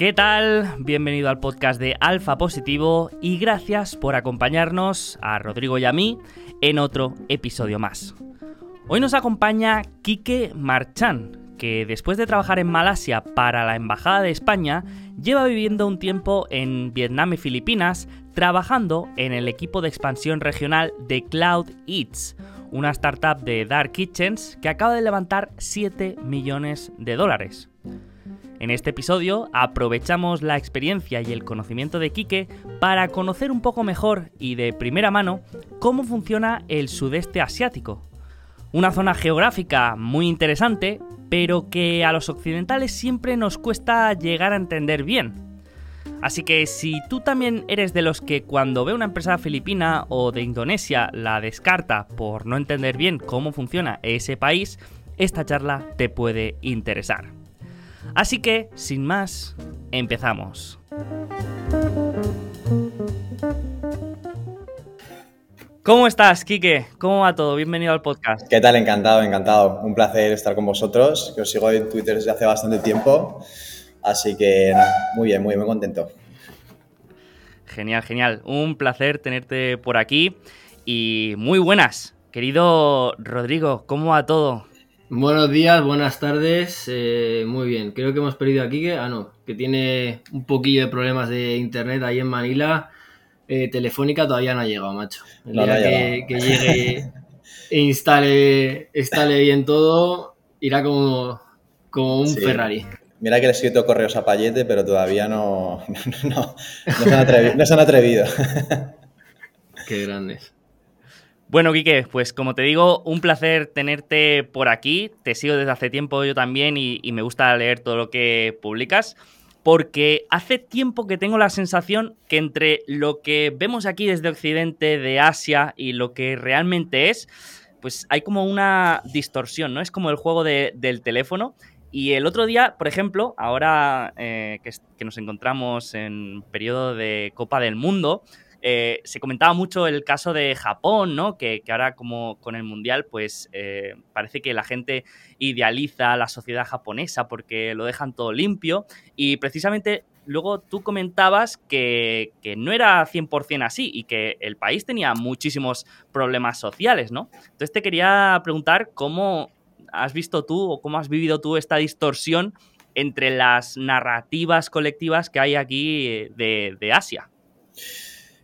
¿Qué tal? Bienvenido al podcast de Alfa Positivo y gracias por acompañarnos a Rodrigo y a mí en otro episodio más. Hoy nos acompaña Quique Marchán, que después de trabajar en Malasia para la Embajada de España, lleva viviendo un tiempo en Vietnam y Filipinas trabajando en el equipo de expansión regional de Cloud Eats, una startup de Dark Kitchens que acaba de levantar 7 millones de dólares. En este episodio aprovechamos la experiencia y el conocimiento de Quique para conocer un poco mejor y de primera mano cómo funciona el sudeste asiático. Una zona geográfica muy interesante, pero que a los occidentales siempre nos cuesta llegar a entender bien. Así que si tú también eres de los que cuando ve una empresa filipina o de Indonesia la descarta por no entender bien cómo funciona ese país, esta charla te puede interesar. Así que, sin más, empezamos. ¿Cómo estás, Quique? ¿Cómo va todo? Bienvenido al podcast. ¿Qué tal? Encantado, encantado. Un placer estar con vosotros, que os sigo en Twitter desde hace bastante tiempo. Así que, muy bien, muy, muy contento. Genial, genial. Un placer tenerte por aquí. Y muy buenas. Querido Rodrigo, ¿cómo va todo? Buenos días, buenas tardes. Eh, muy bien, creo que hemos perdido aquí que, ah, no, que tiene un poquillo de problemas de internet ahí en Manila. Eh, telefónica todavía no ha llegado, macho. El día que, llegue e instale, instale bien todo, irá como, como un Ferrari. Mira que le he escrito correos a Payete, pero todavía no, no, se, han atrevido, no se han atrevido. Qué grandes. Bueno, Quique, pues como te digo, un placer tenerte por aquí. Te sigo desde hace tiempo yo también y, me gusta leer todo lo que publicas. Porque hace tiempo que tengo la sensación que entre lo que vemos aquí desde Occidente, de Asia, y lo que realmente es, pues hay como una distorsión, ¿no? Es como el juego del teléfono. Y el otro día, por ejemplo, ahora eh, que, que, nos encontramos en periodo de Copa del Mundo, eh, se comentaba mucho el caso de Japón, ¿no? Que, ahora como con el Mundial, pues eh, parece que la gente idealiza la sociedad japonesa porque lo dejan todo limpio. Y precisamente luego tú comentabas que, no era 100% así y que el país tenía muchísimos problemas sociales, ¿no? Entonces te quería preguntar cómo has visto tú o cómo has vivido tú esta distorsión entre las narrativas colectivas que hay aquí de, de Asia.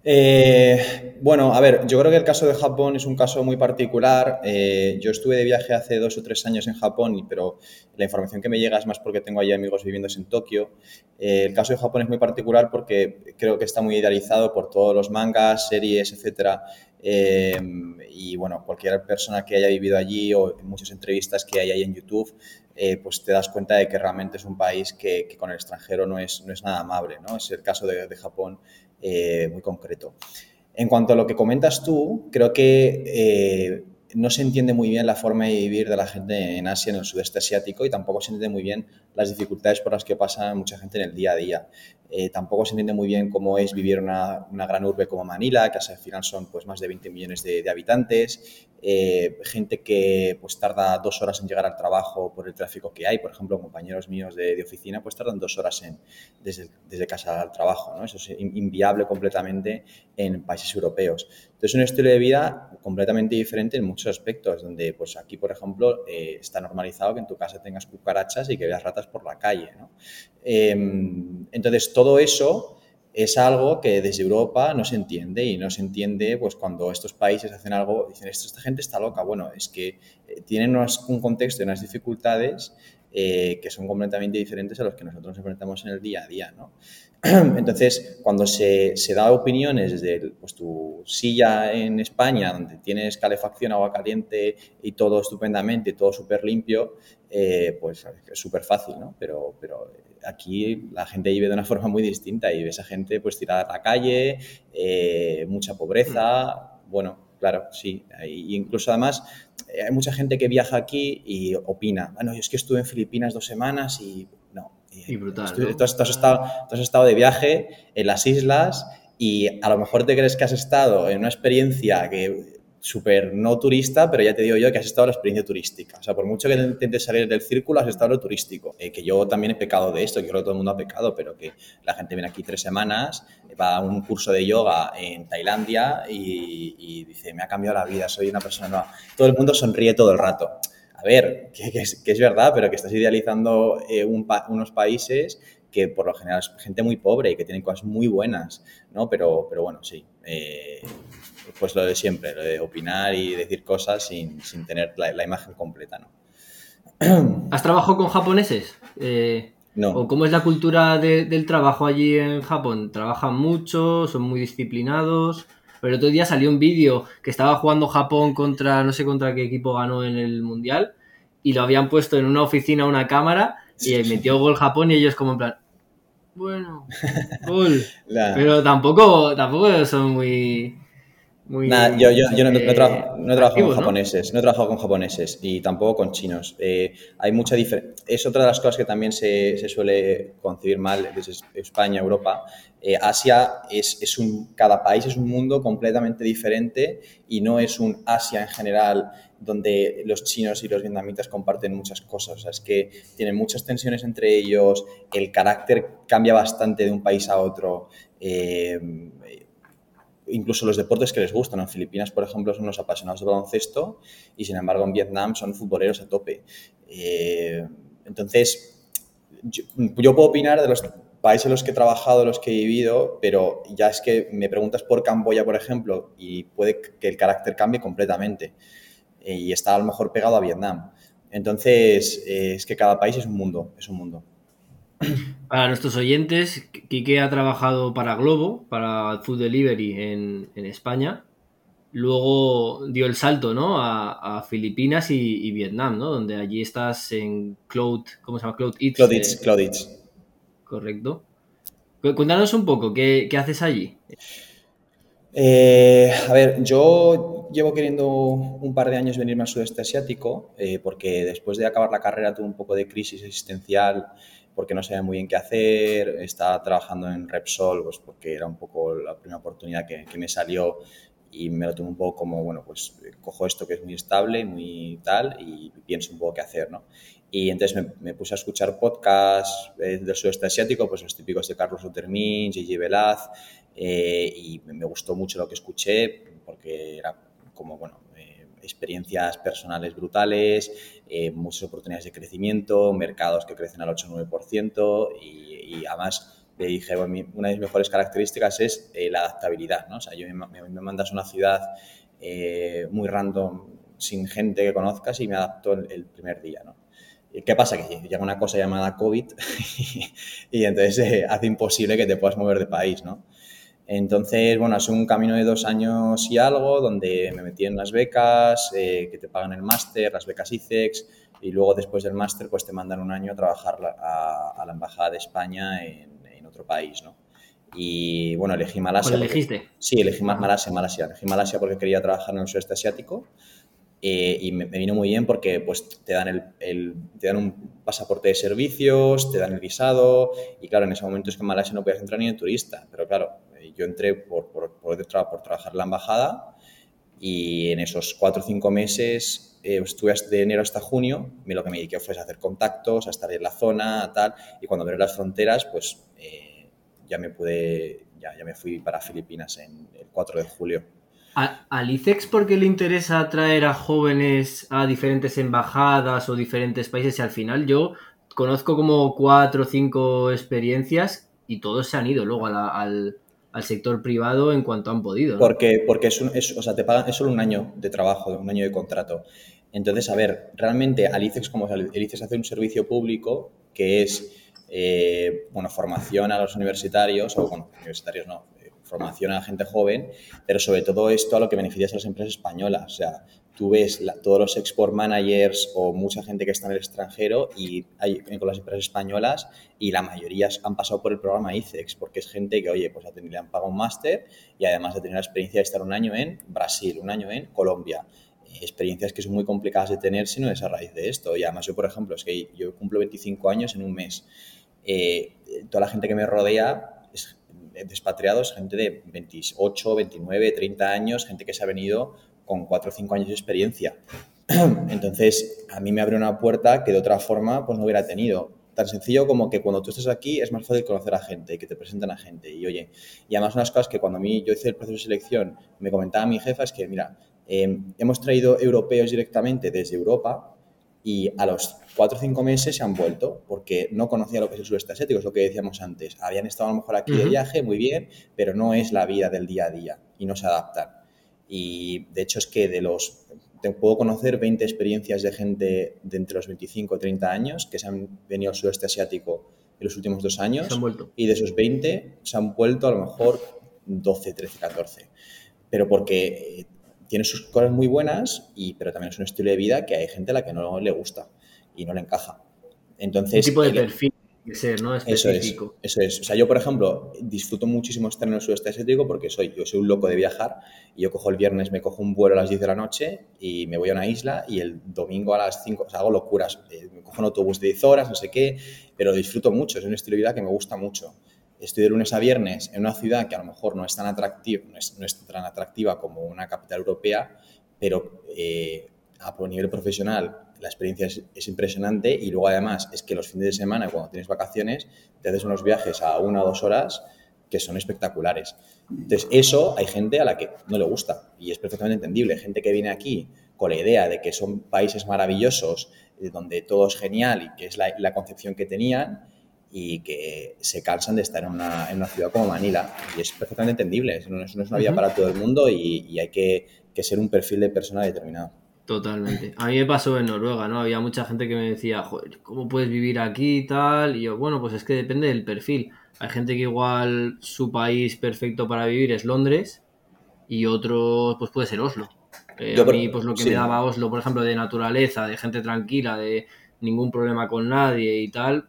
Eh, bueno, a ver, yo creo que el caso de Japón es un caso muy particular. Eh, yo estuve de viaje hace dos o tres años en Japón, pero la información que me llega es más porque tengo ahí amigos viviendo en Tokio. Eh, el caso de Japón es muy particular porque creo que está muy idealizado por todos los mangas, series, etcétera. y bueno, cualquier persona que haya vivido allí o en muchas entrevistas que hay ahí en YouTube, pues te das cuenta de que realmente es un país que, con el extranjero no es, no es nada amable. ¿no? Es el caso de, de Japón eh, muy concreto. En cuanto a lo que comentas tú, creo que eh, no se entiende muy bien la forma de vivir de la gente en Asia, en el sudeste asiático, y tampoco se entiende muy bien las dificultades por las que pasa mucha gente en el día a día. Eh, tampoco se entiende muy bien cómo es vivir una, una gran urbe como Manila, que al final son pues, más de 20 millones de, habitantes, eh, gente que pues, tarda dos horas en llegar al trabajo por el tráfico que hay. Por ejemplo, compañeros míos de, de oficina pues tardan dos horas en, desde, desde, casa al trabajo. ¿no? Eso es inviable completamente en países europeos. Entonces, un estilo de vida completamente diferente en muchos aspectos, donde pues, aquí, por ejemplo, eh, está normalizado que en tu casa tengas cucarachas y que veas ratas por la calle. ¿no? Em, entonces, todo eso es algo que desde Europa no se entiende y no se entiende pues cuando estos países hacen algo, dicen, esta gente está loca. Bueno, es que eh, tienen un contexto y unas dificultades eh, que son completamente diferentes a los que nosotros nos enfrentamos en el día a día, ¿no? Entonces, cuando se, se da opiniones desde pues, tu silla en España, donde tienes calefacción, agua caliente y todo estupendamente, todo súper limpio, eh, pues es súper fácil, ¿no? Pero, pero aquí la gente vive de una forma muy distinta y ves a gente pues tirada a la calle, eh, mucha pobreza, bueno, claro, sí. incluso además hay mucha gente que viaja aquí y opina, bueno, yo es que estuve en Filipinas dos semanas y no. Y brutal. Tú, has, estado, has estado de viaje en las islas y a lo mejor te crees que has estado en una experiencia que súper no turista, pero ya te digo yo que has estado en la experiencia turística. O sea, por mucho que intentes salir del círculo, has estado en lo turístico. Eh, que yo también he pecado de esto, que creo que todo el mundo ha pecado, pero que la gente viene aquí tres semanas, va a un curso de yoga en Tailandia y, dice, me ha cambiado la vida, soy una persona nueva. Todo el mundo sonríe todo el rato. A ver, que, es, verdad, pero que estás idealizando eh, unos países que por lo general es gente muy pobre y que tienen cosas muy buenas, ¿no? Pero, pero bueno, sí. Eh, pues lo de siempre, lo de opinar y decir cosas sin, tener la, imagen completa, ¿no? ¿Has trabajado con japoneses? Eh, no. ¿O cómo es la cultura del trabajo allí en Japón? ¿Trabajan mucho? ¿Son muy disciplinados? Pero el otro día salió un vídeo que estaba jugando Japón contra, no sé contra qué equipo ganó en el Mundial, y lo habían puesto en una oficina una cámara y metió gol Japón y ellos como en plan, bueno, gol. Pero tampoco, tampoco son muy yo, no, he trabajado, con japoneses, ¿no? he trabajado con japoneses y tampoco con chinos. Eh, hay mucha diferencia. Es otra de las cosas que también se, se suele concebir mal desde España, Europa. Eh, Asia es, es, un, cada país es un mundo completamente diferente y no es un Asia en general donde los chinos y los vietnamitas comparten muchas cosas. O sea, es que tienen muchas tensiones entre ellos, el carácter cambia bastante de un país a otro. Eh, incluso los deportes que les gustan. En Filipinas, por ejemplo, son los apasionados de baloncesto y, sin embargo, en Vietnam son futboleros a tope. Eh, entonces, yo, puedo opinar de los países en los que he trabajado, los que he vivido, pero ya es que me preguntas por Camboya, por ejemplo, y puede que el carácter cambie completamente eh, y está a lo mejor pegado a Vietnam. Entonces, eh, es que cada país es un mundo, es un mundo. Para nuestros oyentes, Quique ha trabajado para Globo, para Food Delivery en, España. Luego dio el salto ¿no? a, Filipinas y, Vietnam, ¿no? donde allí estás en Cloud, ¿cómo se llama? Cloud Eats. Cloud Eats, Cloud Eats. Correcto. Cuéntanos un poco, ¿qué, haces allí? Eh, a ver, yo llevo queriendo un par de años venirme al sudeste asiático eh, porque después de acabar la carrera tuve un poco de crisis existencial porque no sabía muy bien qué hacer, estaba trabajando en Repsol, pues porque era un poco la primera oportunidad que, me salió y me lo tomé un poco como, bueno, pues cojo esto que es muy estable, muy tal, y pienso un poco qué hacer, ¿no? Y entonces me, puse a escuchar podcasts eh, del sudeste asiático, pues los típicos de Carlos Utermin, Gigi Velaz, eh, y me gustó mucho lo que escuché, porque era como, bueno, experiencias personales brutales, eh, muchas oportunidades de crecimiento, mercados que crecen al 8-9% y, y, además le dije, una de mis mejores características es eh, la adaptabilidad, ¿no? O sea, yo me, mandas a una ciudad eh, muy random, sin gente que conozcas y me adapto el, primer día, ¿no? ¿Qué pasa? Que llega una cosa llamada COVID y, entonces hace imposible que te puedas mover de país, ¿no? Entonces, bueno, es un camino de dos años y algo, donde me metí en las becas, eh, que te pagan el máster, las becas ICEX, y luego después del máster, pues te mandan un año a trabajar a, la Embajada de España en, otro país, ¿no? Y bueno, elegí Malasia. ¿Cuál elegiste? sí, elegí Malasia, Malasia. Elegí Malasia porque quería trabajar en el sudeste asiático. Eh, y me, vino muy bien porque pues, te, dan el, te dan un pasaporte de servicios, te dan el visado y claro, en ese momento es que en Malasia no podías entrar ni de turista, pero claro, yo entré por, por, por, por trabajar en la embajada y en esos cuatro o cinco meses eh, estuve de enero hasta junio, lo que me dediqué fue a hacer contactos, a estar en la zona, tal, y cuando abrieron las fronteras, pues eh, ya me pude, ya, ya me fui para Filipinas en el 4 de julio. ¿Al ICEX por qué le interesa traer a jóvenes a diferentes embajadas o diferentes países? Y al final yo conozco como cuatro o cinco experiencias y todos se han ido luego al, al sector privado en cuanto han podido. Porque, porque es, o sea, te pagan, es solo un año de trabajo, un año de contrato. Entonces, a ver, realmente al ICEX, como el ICEX hace un servicio público que es, eh, bueno, formación a los universitarios, o bueno, universitarios no, eh, formación a la gente joven, pero sobre todo esto a lo que beneficia a las empresas españolas. O sea, tú ves todos los export managers o mucha gente que está en el extranjero y hay con las empresas españolas y la mayoría han pasado por el programa ICEX porque es gente que, oye, pues le han pagado un máster y además de tener la experiencia de estar un año en Brasil, un año en Colombia. Eh, experiencias que son muy complicadas de tener si no es a raíz de esto. Y además yo, por ejemplo, es que yo cumplo 25 años en un mes. Eh, toda la gente que me rodea es despatriados, gente de 28, 29, 30 años, gente que se ha venido con cuatro o cinco años de experiencia. Entonces, a mí me abre una puerta que de otra forma pues no hubiera tenido. Tan sencillo como que cuando tú estás aquí es más fácil conocer a gente y que te presenten a gente. Y oye, y además unas cosas que cuando a mí yo hice el proceso de selección me comentaba mi jefa es que, mira, eh, hemos traído europeos directamente desde Europa y a los cuatro o cinco meses se han vuelto porque no conocía lo que es el sudeste asiático, es lo que decíamos antes. Habían estado a lo mejor aquí de viaje, muy bien, pero no es la vida del día a día y no se adaptan. Y de hecho es que de los te puedo conocer 20 experiencias de gente de entre los 25 y 30 años que se han venido al sudeste asiático en los últimos dos años. Y de esos 20 se han vuelto a lo mejor 12, 13, 14. Pero porque eh, tiene sus cosas muy buenas, y, pero también es un estilo de vida que hay gente a la que no le gusta y no le encaja. Entonces, tipo de perfil ser, ¿no? Específico. Eso es, eso es. O sea, yo, por ejemplo, disfruto muchísimo estar en el sudeste asiático porque soy, yo soy un loco de viajar y yo cojo el viernes, me cojo un vuelo a las 10 de la noche y me voy a una isla y el domingo a las 5, o sea, hago locuras. Eh, me cojo un autobús de 10 horas, no sé qué, pero disfruto mucho, es un estilo de vida que me gusta mucho. Estoy de lunes a viernes en una ciudad que a lo mejor no es tan atractiva, no es, no es tan atractiva como una capital europea, pero eh, a nivel profesional la experiencia es, impresionante y luego además es que los fines de semana, cuando tienes vacaciones, te haces unos viajes a una o dos horas que son espectaculares. Entonces, eso hay gente a la que no le gusta y es perfectamente entendible. Gente que viene aquí con la idea de que son países maravillosos, donde todo es genial y que es la, concepción que tenían y que se cansan de estar en una, en una, ciudad como Manila. Y es perfectamente entendible. Eso no es, una vida para todo el mundo y, hay que, que ser un perfil de persona determinado. Totalmente. A mí me pasó en Noruega, ¿no? Había mucha gente que me decía, joder, ¿cómo puedes vivir aquí y tal? Y yo, bueno, pues es que depende del perfil. Hay gente que igual su país perfecto para vivir es Londres y otro, pues puede ser Oslo. Eh, a mí, pues lo que me daba Oslo, por ejemplo, de naturaleza, de gente tranquila, de ningún problema con nadie y tal,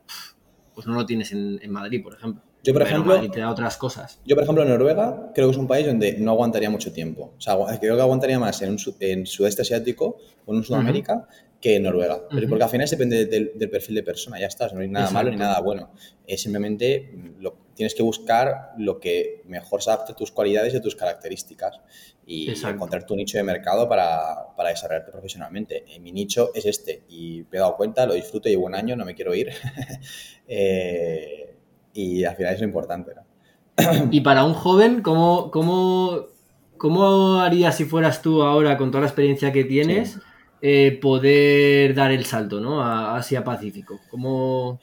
pues no lo tienes en, en Madrid, por ejemplo. Yo, por ejemplo, te da otras cosas. Yo, por ejemplo, en Noruega creo que es un país donde no aguantaría mucho tiempo. O sea, creo que aguantaría más en, un, en sudeste asiático o en Sudamérica que en Noruega. Pero porque al final depende del, perfil de persona, ya estás, no hay nada malo ni nada bueno. Es simplemente lo, tienes que buscar lo que mejor se adapte a tus cualidades y a tus características y encontrar tu nicho de mercado para, para, desarrollarte profesionalmente. mi nicho es este y me he dado cuenta, lo disfruto, llevo un año, no me quiero ir. eh, y al final es lo importante. y para un joven, ¿cómo, cómo, cómo harías si fueras tú ahora, con toda la experiencia que tienes, eh, poder dar el salto ¿no? a Asia Pacífico? ¿Cómo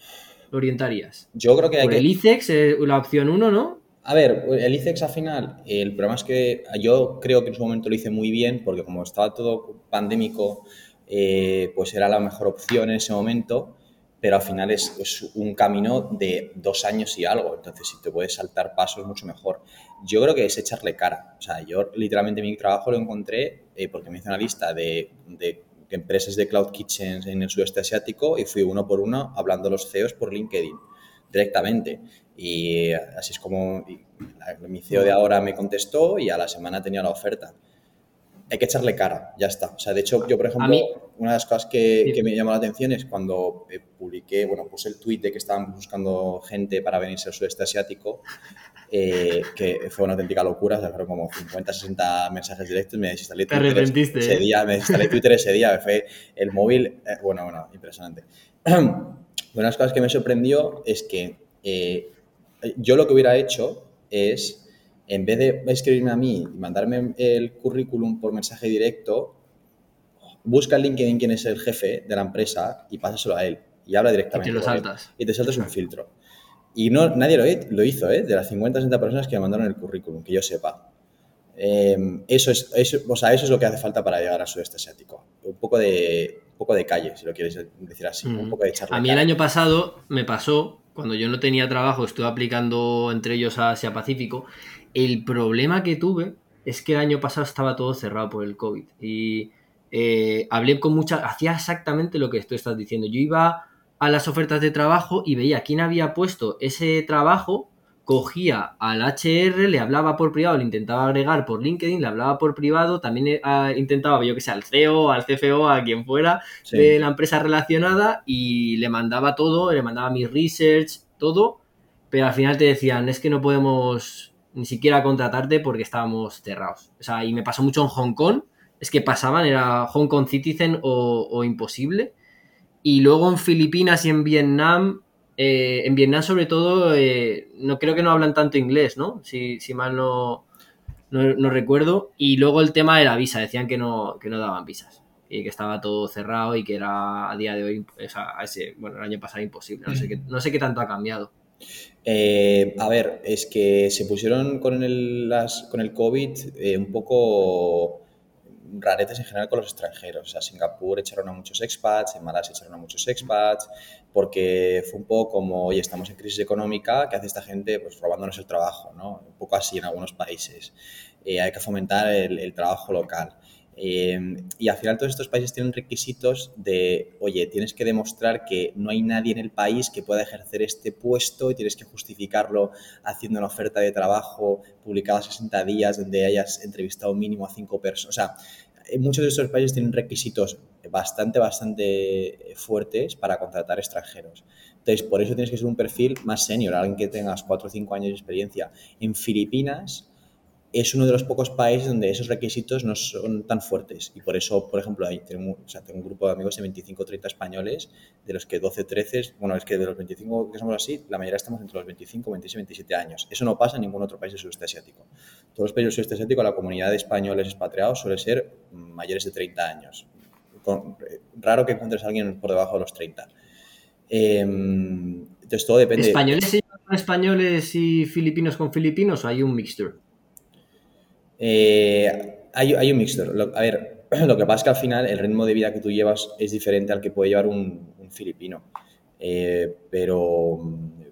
lo orientarías? Yo creo que hay Por el ICEX, eh, la opción 1, ¿no? A ver, el ICEX al final, el problema es que yo creo que en su momento lo hice muy bien, porque como estaba todo pandémico, eh, pues era la mejor opción en ese momento pero al final es, un camino de dos años y algo, entonces si te puedes saltar pasos mucho mejor. Yo creo que es echarle cara, o sea, yo literalmente mi trabajo lo encontré eh, porque me hice una lista de, empresas de cloud kitchens en el sudeste asiático y fui uno por uno hablando a los CEOs por LinkedIn directamente. Y así es como mi CEO de ahora me contestó y a la semana tenía la oferta hay que echarle cara, ya está. O sea, de hecho, yo, por ejemplo, una de las cosas que, me llamó la atención es cuando eh, publiqué, bueno, puse el tweet de que estaban buscando gente para venirse al sudeste asiático, eh, que fue una auténtica locura, o fueron como 50, 60 mensajes directos, me desinstalé Twitter ese, ¿eh? día, me desinstalé Twitter ese día, fue el móvil, bueno, bueno, impresionante. una de las cosas que me sorprendió es que yo lo que hubiera hecho es en vez de escribirme a mí y mandarme el currículum por mensaje directo, busca en LinkedIn quién es el jefe de la empresa y pásaselo a él y habla directamente. Y te lo saltas. Y te saltas un filtro. Y no, nadie lo, hizo, ¿eh? De las 50 60 personas que me mandaron el currículum, que yo sepa. Em, eso, es, eso, o sea, eso es lo que hace falta para llegar al sudeste asiático. Un poco de, un poco de calle, si lo quieres decir así. Un poco de A mí el año pasado me pasó, cuando yo no tenía trabajo, estuve aplicando entre ellos a Asia Pacífico el problema que tuve es que el año pasado estaba todo cerrado por el COVID. Y eh, hablé con mucha. Hacía exactamente lo que tú estás diciendo. Yo iba a las ofertas de trabajo y veía quién había puesto ese trabajo, cogía al HR, le hablaba por privado, le intentaba agregar por LinkedIn, le hablaba por privado, también eh, intentaba, yo que sé, al CEO, al CFO, a quien fuera de la empresa relacionada y le mandaba todo, le mandaba mi research, todo, pero al final te decían, es que no podemos ni siquiera contratarte porque estábamos cerrados. O sea, y me pasó mucho en Hong Kong, es que pasaban, era Hong Kong Citizen o, imposible. Y luego en Filipinas y en Vietnam, eh, en Vietnam sobre todo, eh, no creo que no hablan tanto inglés, ¿no? Si, mal no, no, recuerdo. Y luego el tema de la visa, decían que no, que no daban visas y que estaba todo cerrado y que era a día de hoy, bueno, el año pasado imposible. No sé qué, tanto ha cambiado. Eh, a ver, es que se pusieron con el, con el COVID un poco raretes en general con los extranjeros. O sea, Singapur echaron a muchos expats, en Malasia echaron a muchos expats, porque fue un poco como, oye, estamos en crisis económica, ¿qué hace esta gente? Pues robándonos el trabajo, ¿no? Un poco así en algunos países. Eh, hay que fomentar el, trabajo local. Eh, y al final todos estos países tienen requisitos de, oye, tienes que demostrar que no hay nadie en el país que pueda ejercer este puesto y tienes que justificarlo haciendo una oferta de trabajo publicada 60 días donde hayas entrevistado mínimo a cinco personas. O sea, muchos de estos países tienen requisitos bastante, bastante fuertes para contratar extranjeros. Entonces, por eso tienes que ser un perfil más senior, alguien que tengas 4 o 5 años de experiencia. En Filipinas, es uno de los pocos países donde esos requisitos no son tan fuertes. Y por eso, por ejemplo, ahí tengo, tengo un grupo de amigos de 25 o 30 españoles, de los que 12 13, bueno, es que de los 25 que somos así, la mayoría estamos entre los 25, 26 y 27 años. Eso no pasa en ningún otro país del sudeste asiático. Todos los países del sudeste asiático, la comunidad de españoles expatriados suele ser mayores de 30 años. raro que encuentres a alguien por debajo de los 30. Em, entonces todo depende. ¿Españoles con españoles y filipinos con filipinos o hay un mixture? Eh, hay, un mixture. a ver, lo que pasa es que al final el ritmo de vida que tú llevas es diferente al que puede llevar un, filipino. Eh, pero,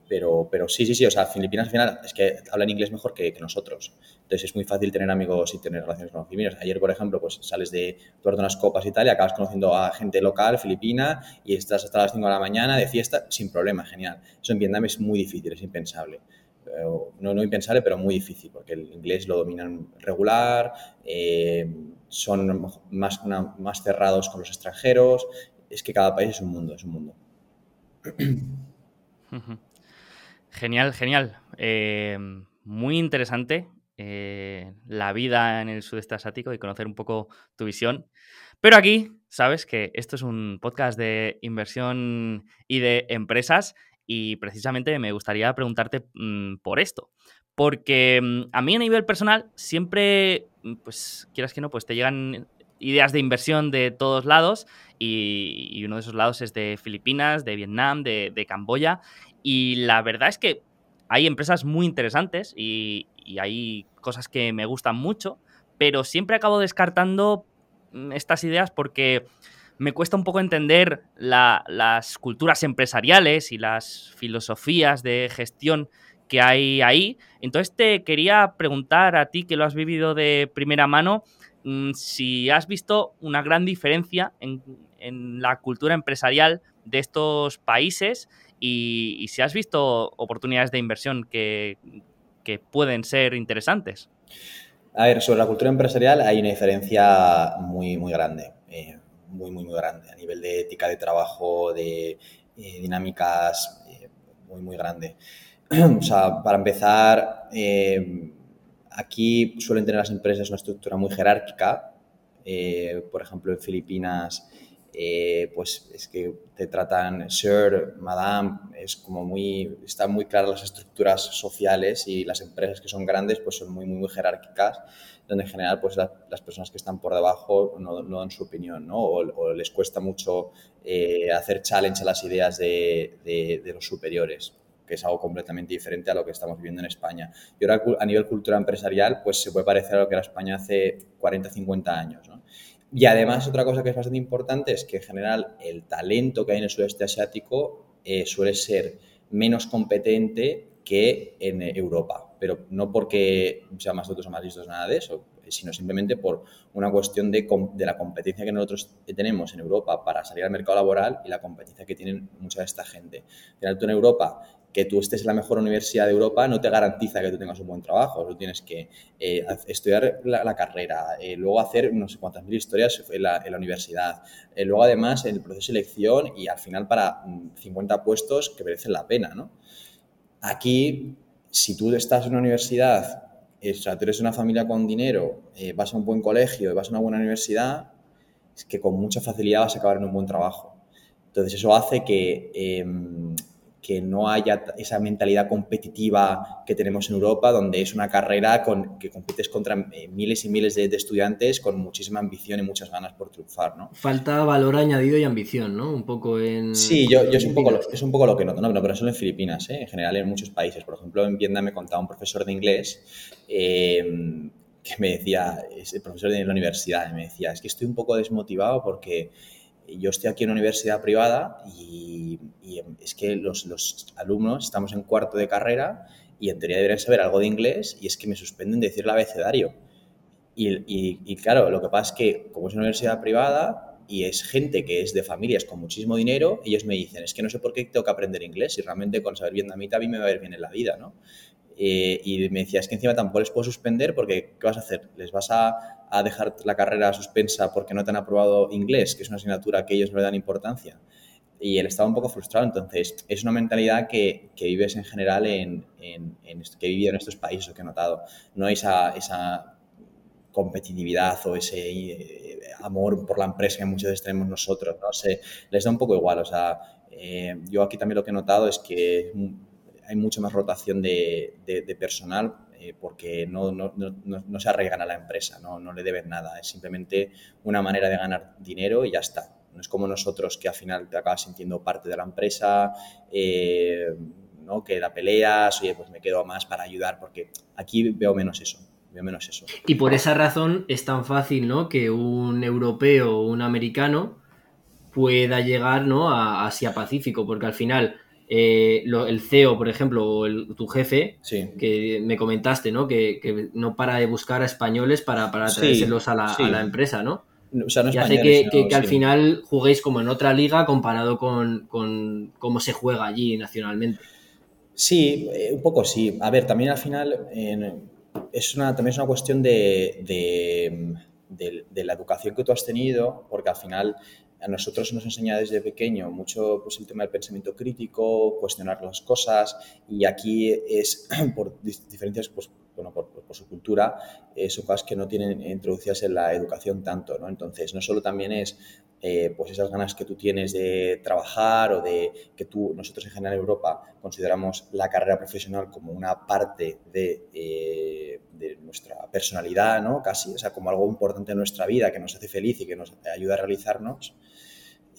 pero, pero sí, sí, sí. O sea, Filipinas al final es que hablan inglés mejor que, nosotros. Entonces es muy fácil tener amigos y tener relaciones con los filipinos. Ayer, por ejemplo, pues sales de tomarte unas copas y tal y acabas conociendo a gente local, filipina, y estás hasta las 5 de la mañana de fiesta sin problema, genial. Eso en Vietnam es muy difícil, es impensable no, no impensable, pero muy difícil, porque el inglés lo dominan regular, eh, son más, más cerrados con los extranjeros. Es que cada país es un mundo, es un mundo. Genial, genial. Eh, muy interesante eh, la vida en el sudeste asiático y conocer un poco tu visión. Pero aquí, sabes que esto es un podcast de inversión y de empresas y precisamente me gustaría preguntarte mm, por esto. Porque mm, a mí a nivel personal siempre, mm, pues quieras que no, pues te llegan ideas de inversión de todos lados y, uno de esos lados es de Filipinas, de Vietnam, de, Camboya y la verdad es que hay empresas muy interesantes y, hay cosas que me gustan mucho, pero siempre acabo descartando estas ideas porque me cuesta un poco entender las culturas empresariales y las filosofías de gestión que hay ahí. Entonces te quería preguntar a ti que lo has vivido de primera mano, mm, si has visto una gran diferencia en, la cultura empresarial de estos países y, si has visto oportunidades de inversión que, pueden ser interesantes. A ver, sobre la cultura empresarial hay una diferencia muy, muy grande. Muy, muy, muy grande a nivel de ética de trabajo, de eh, dinámicas, eh, muy, muy grande. o sea, para empezar, eh, aquí suelen tener las empresas una estructura muy jerárquica. por ejemplo, en Filipinas, pues es que te tratan sir, madame, es como muy, están muy claras las estructuras sociales y las empresas que son grandes pues son muy, muy, muy jerárquicas donde en general pues las personas que están por debajo no, dan su opinión, ¿no? O, les cuesta mucho eh, hacer challenge a las ideas de, los superiores que es algo completamente diferente a lo que estamos viviendo en España. Y ahora a nivel cultura empresarial, pues se puede parecer a lo que era España hace 40, 50 años, Y además otra cosa que es bastante importante es que en general el talento que hay en el sudeste asiático eh, suele ser menos competente que en Europa pero no porque sean más otros o más listos, nada de eso, sino simplemente por una cuestión de, de, la competencia que nosotros tenemos en Europa para salir al mercado laboral y la competencia que tienen mucha de esta gente. Final, tú en Europa, que tú estés en la mejor universidad de Europa no te garantiza que tú tengas un buen trabajo. Tú tienes que eh, estudiar la, carrera, eh, luego hacer no sé cuántas mil historias en la, universidad, eh, luego además en el proceso de selección y al final para 50 mm, puestos que merecen la pena, ¿no? Aquí si tú estás en una universidad o sea, tú eres una familia con dinero, eh, vas a un buen colegio, vas a una buena universidad, es que con mucha facilidad vas a acabar en un buen trabajo. Entonces eso hace que em, que no haya esa mentalidad competitiva que tenemos en Europa, donde es una carrera con, que compites contra eh, miles y miles de, estudiantes con muchísima ambición y muchas ganas por triunfar, ¿no? Falta valor añadido y ambición, ¿no? Un poco en... Sí, yo, yo es, un poco, es un poco lo que noto, no, pero solo en Filipinas, ¿eh? en general en muchos países. Por ejemplo, en Vietnam me contaba un profesor de inglés eh, que me decía, es el profesor de la universidad, me decía, es que estoy un poco desmotivado porque yo estoy aquí en una universidad privada y, es que los, alumnos estamos en cuarto de carrera y en teoría deberían saber algo de inglés y es que me suspenden de decir el abecedario. Y, claro, lo que pasa es que como es una universidad privada y es gente que es de familias con muchísimo dinero, ellos me dicen, es que no sé por qué tengo que aprender inglés y realmente con saber vietnamita a mí me va a ir bien en la vida, ¿no? Eh, y me decía, es que encima tampoco les puedo suspender porque, ¿qué vas a hacer? ¿Les vas a, a, dejar la carrera suspensa porque no te han aprobado inglés, que es una asignatura que ellos no le dan importancia? Y él estaba un poco frustrado. Entonces, es una mentalidad que, que vives en general en, en, que he vivido en estos países, que he notado. No hay esa, esa competitividad o ese eh, amor por la empresa que muchas veces tenemos nosotros, ¿no? Se, les da un poco igual. O sea, eh, yo aquí también lo que he notado es que hay mucha más rotación de, de, personal eh, porque no, no, no, no, se arraigan a la empresa, no, no le deben nada, es simplemente una manera de ganar dinero y ya está. No es como nosotros que al final te acabas sintiendo parte de la empresa, eh, ¿no? que la peleas, oye, pues me quedo más para ayudar, porque aquí veo menos eso. Menos eso. Y por esa razón es tan fácil ¿no? que un europeo o un americano pueda llegar ¿no? a Asia Pacífico, porque al final eh, el CEO, por ejemplo, o tu jefe, que me comentaste, ¿no? Que, no para de buscar a españoles para, para traérselos a, la, empresa, ¿no? O sea, no y hace que, al final juguéis como en otra liga comparado con, cómo se juega allí nacionalmente. Sí, eh, un poco sí. A ver, también al final es una, también es una cuestión de, de, la educación que tú has tenido, porque al final a nosotros nos enseña desde pequeño mucho pues, el tema del pensamiento crítico, cuestionar las cosas y aquí es por diferencias, pues, bueno, por, su cultura, eh, son cosas que no tienen introducidas en la educación tanto, ¿no? Entonces, no solo también es eh, pues esas ganas que tú tienes de trabajar o de que tú, nosotros en general en Europa consideramos la carrera profesional como una parte de, eh, de nuestra personalidad, ¿no? Casi, o sea, como algo importante en nuestra vida que nos hace feliz y que nos ayuda a realizarnos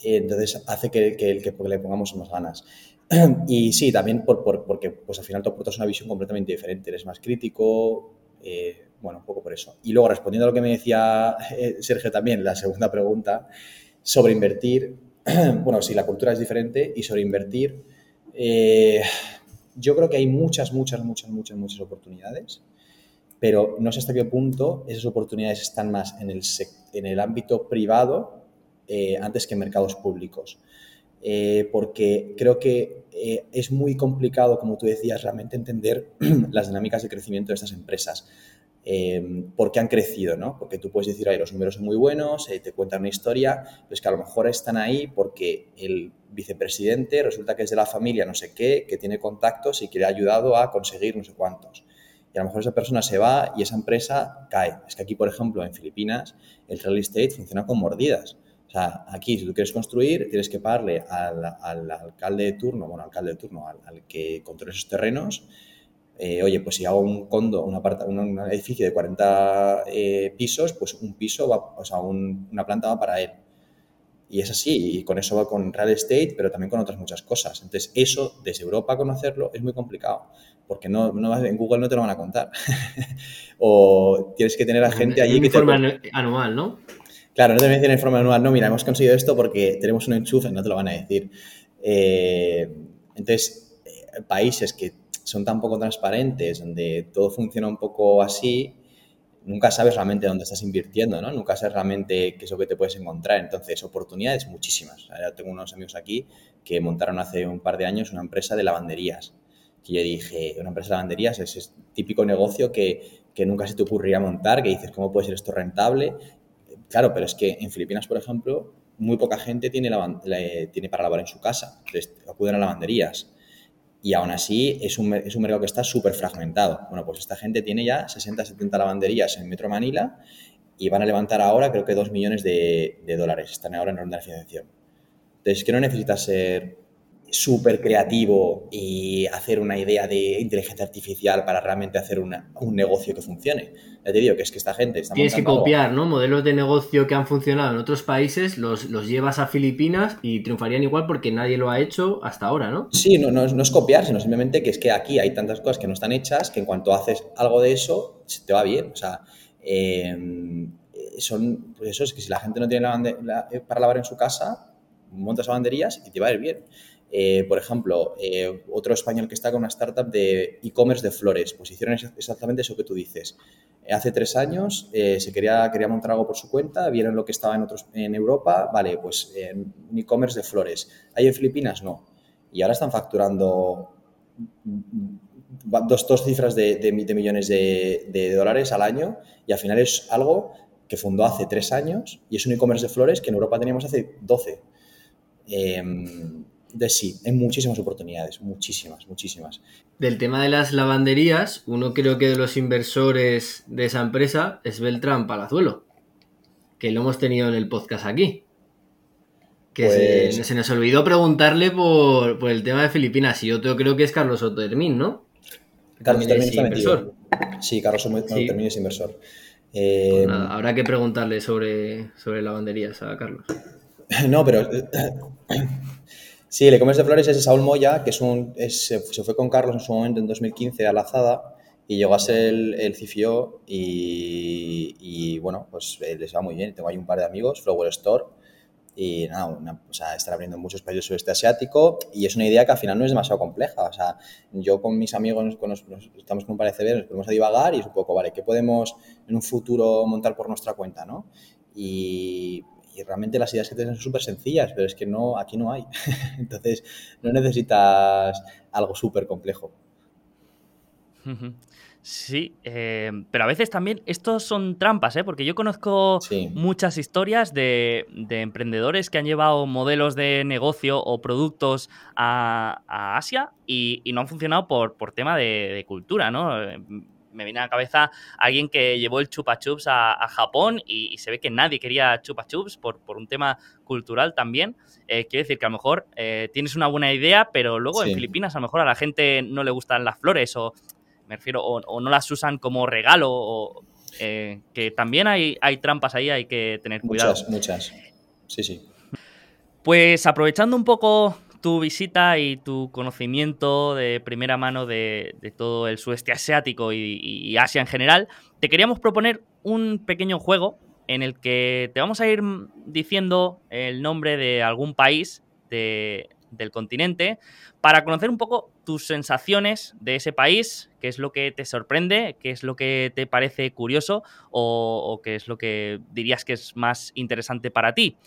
entonces hace que, que, le pongamos más ganas. Y sí, también por, porque pues al final tú aportas una visión completamente diferente, eres más crítico, eh, bueno, un poco por eso. Y luego respondiendo a lo que me decía eh, Sergio también, la segunda pregunta, sobre invertir, bueno, si la cultura es diferente y sobre invertir, eh, yo creo que hay muchas, muchas, muchas, muchas, muchas oportunidades, pero no sé hasta qué punto esas oportunidades están más en el, en el ámbito privado eh, antes que en mercados públicos. Eh, porque creo que eh, es muy complicado, como tú decías, realmente entender las dinámicas de crecimiento de estas empresas. ¿Por qué han crecido? ¿no? Porque tú puedes decir, los números son muy buenos, te cuentan una historia, pero es que a lo mejor están ahí porque el vicepresidente resulta que es de la familia no sé qué, que tiene contactos y que le ha ayudado a conseguir no sé cuántos y a lo mejor esa persona se va y esa empresa cae. Es que aquí, por ejemplo, en Filipinas, el real estate funciona con mordidas. O sea, aquí si tú quieres construir, tienes que pagarle al, alcalde de turno, bueno, alcalde de turno, al, que controla esos terrenos, eh, oye, pues si hago un condo, un, un, edificio de 40 eh, pisos, pues un piso, va, o sea, una planta va para él. Y es así, y con eso va con real estate, pero también con otras muchas cosas. Entonces, eso, desde Europa conocerlo, es muy complicado, porque no, no en Google no te lo van a contar. o tienes que tener a gente allí que te... anual, ¿no? Claro, no te decir en forma anual, no, mira, hemos conseguido esto porque tenemos un enchufe, no te lo van a decir. Eh, entonces, eh, países que son tan poco transparentes, donde todo funciona un poco así, nunca sabes realmente dónde estás invirtiendo, ¿no? Nunca sabes realmente qué es lo que te puedes encontrar. Entonces, oportunidades muchísimas. tengo unos amigos aquí que montaron hace un par de años una empresa de lavanderías. Que yo dije, una empresa de lavanderías es típico negocio que, que nunca se te ocurriría montar, que dices, ¿cómo puede ser esto rentable? Claro, pero es que en Filipinas, por ejemplo, muy poca gente tiene, para lavar en su casa. Entonces acuden a lavanderías. y aún así es un, mercado que está súper fragmentado. Bueno, pues esta gente tiene ya 60, 70 lavanderías en Metro Manila y van a levantar ahora creo que 2 millones de, de dólares. Están ahora en ronda de financiación. Entonces, que no necesitas ser súper creativo y hacer una idea de inteligencia artificial para realmente hacer una, un negocio que funcione. Ya te digo que es que esta gente está Tienes que algo- copiar, ¿no? Modelos de negocio que han funcionado en otros países, los, los llevas a Filipinas y triunfarían igual porque nadie lo ha hecho hasta ahora, ¿no? Sí, no, no, es- no es copiar, sino simplemente que es que aquí hay tantas cosas que no están hechas que en cuanto haces algo de eso, se te va bien. O sea, eh, son, pues eso es que si la gente no tiene lavande- la- eh, para lavar en su casa, montas lavanderías y te va a ir bien. Eh, por ejemplo, eh, otro español que está con una startup de e-commerce de flores, pues hicieron ex- exactamente eso que tú dices. Eh, hace tres años se quería, quería montar algo por su cuenta, vieron lo que estaba en, otros, en Europa, vale, pues un e-commerce de flores. ¿Hay en Filipinas? No. Y ahora están facturando va- dos, dos cifras de, de mi- de millones de, dólares al año y al final es algo que fundó hace tres años y es un e-commerce de flores que en Europa teníamos hace 12. Eh, de sí, hay muchísimas oportunidades, muchísimas, muchísimas. Del tema de las lavanderías, uno creo que de los inversores de esa empresa es Beltrán Palazuelo, que lo hemos tenido en el podcast aquí. Que se- Pues- se, nos olvidó preguntarle por, por el tema de Filipinas y otro creo que es Carlos Ototermín, ¿no? Carlos Termín es metido. inversor. Sí, Carlos Sí. Termín es inversor. Eh, Pues nada, habrá que preguntarle sobre, sobre lavanderías a Carlos. No, pero. Sí, el e-commerce de flores es de Saúl Moya, que es un, es- se fue con Carlos en su momento, en 2015, a la Azada, y llegó a ser el, el CFO y, y, bueno, pues eh, les va muy bien. Tengo ahí un par de amigos, Flower Store, y nada, una- o sea, están abriendo en muchos países sudeste asiático y es una idea que al final no es demasiado compleja. O sea, yo con mis amigos, con nos- nos- estamos con un par de CB, nos ponemos a divagar y es un poco, vale, ¿qué podemos en un futuro montar por nuestra cuenta, no? Y, y realmente las ideas que tienes son súper sencillas, pero es que no, aquí no hay. Entonces, no necesitas algo súper complejo. Sí, eh, pero a veces también estos son trampas, ¿eh? porque yo conozco Sí. muchas historias de, de emprendedores que han llevado modelos de negocio o productos a, a Asia y, y no han funcionado por, por tema de, de cultura, ¿no? Me viene a la cabeza alguien que llevó el chupa chups a, a Japón y, y se ve que nadie quería chupa chups por, por un tema cultural también. Eh, quiero decir que a lo mejor eh, tienes una buena idea, pero luego Sí. en Filipinas a lo mejor a la gente no le gustan las flores o me refiero, o, o no las usan como regalo, o eh, que también hay, hay trampas ahí, hay que tener cuidado. Muchas, muchas. Sí, sí. Pues aprovechando un poco tu visita y tu conocimiento de primera mano de, todo el sudeste asiático y, Asia en general, te queríamos proponer un pequeño juego en el que te vamos a ir diciendo el nombre de algún país de- del continente para conocer un poco tus sensaciones de ese país, qué es lo que te sorprende, qué es lo que te parece curioso o qué es lo que dirías que es más interesante para ti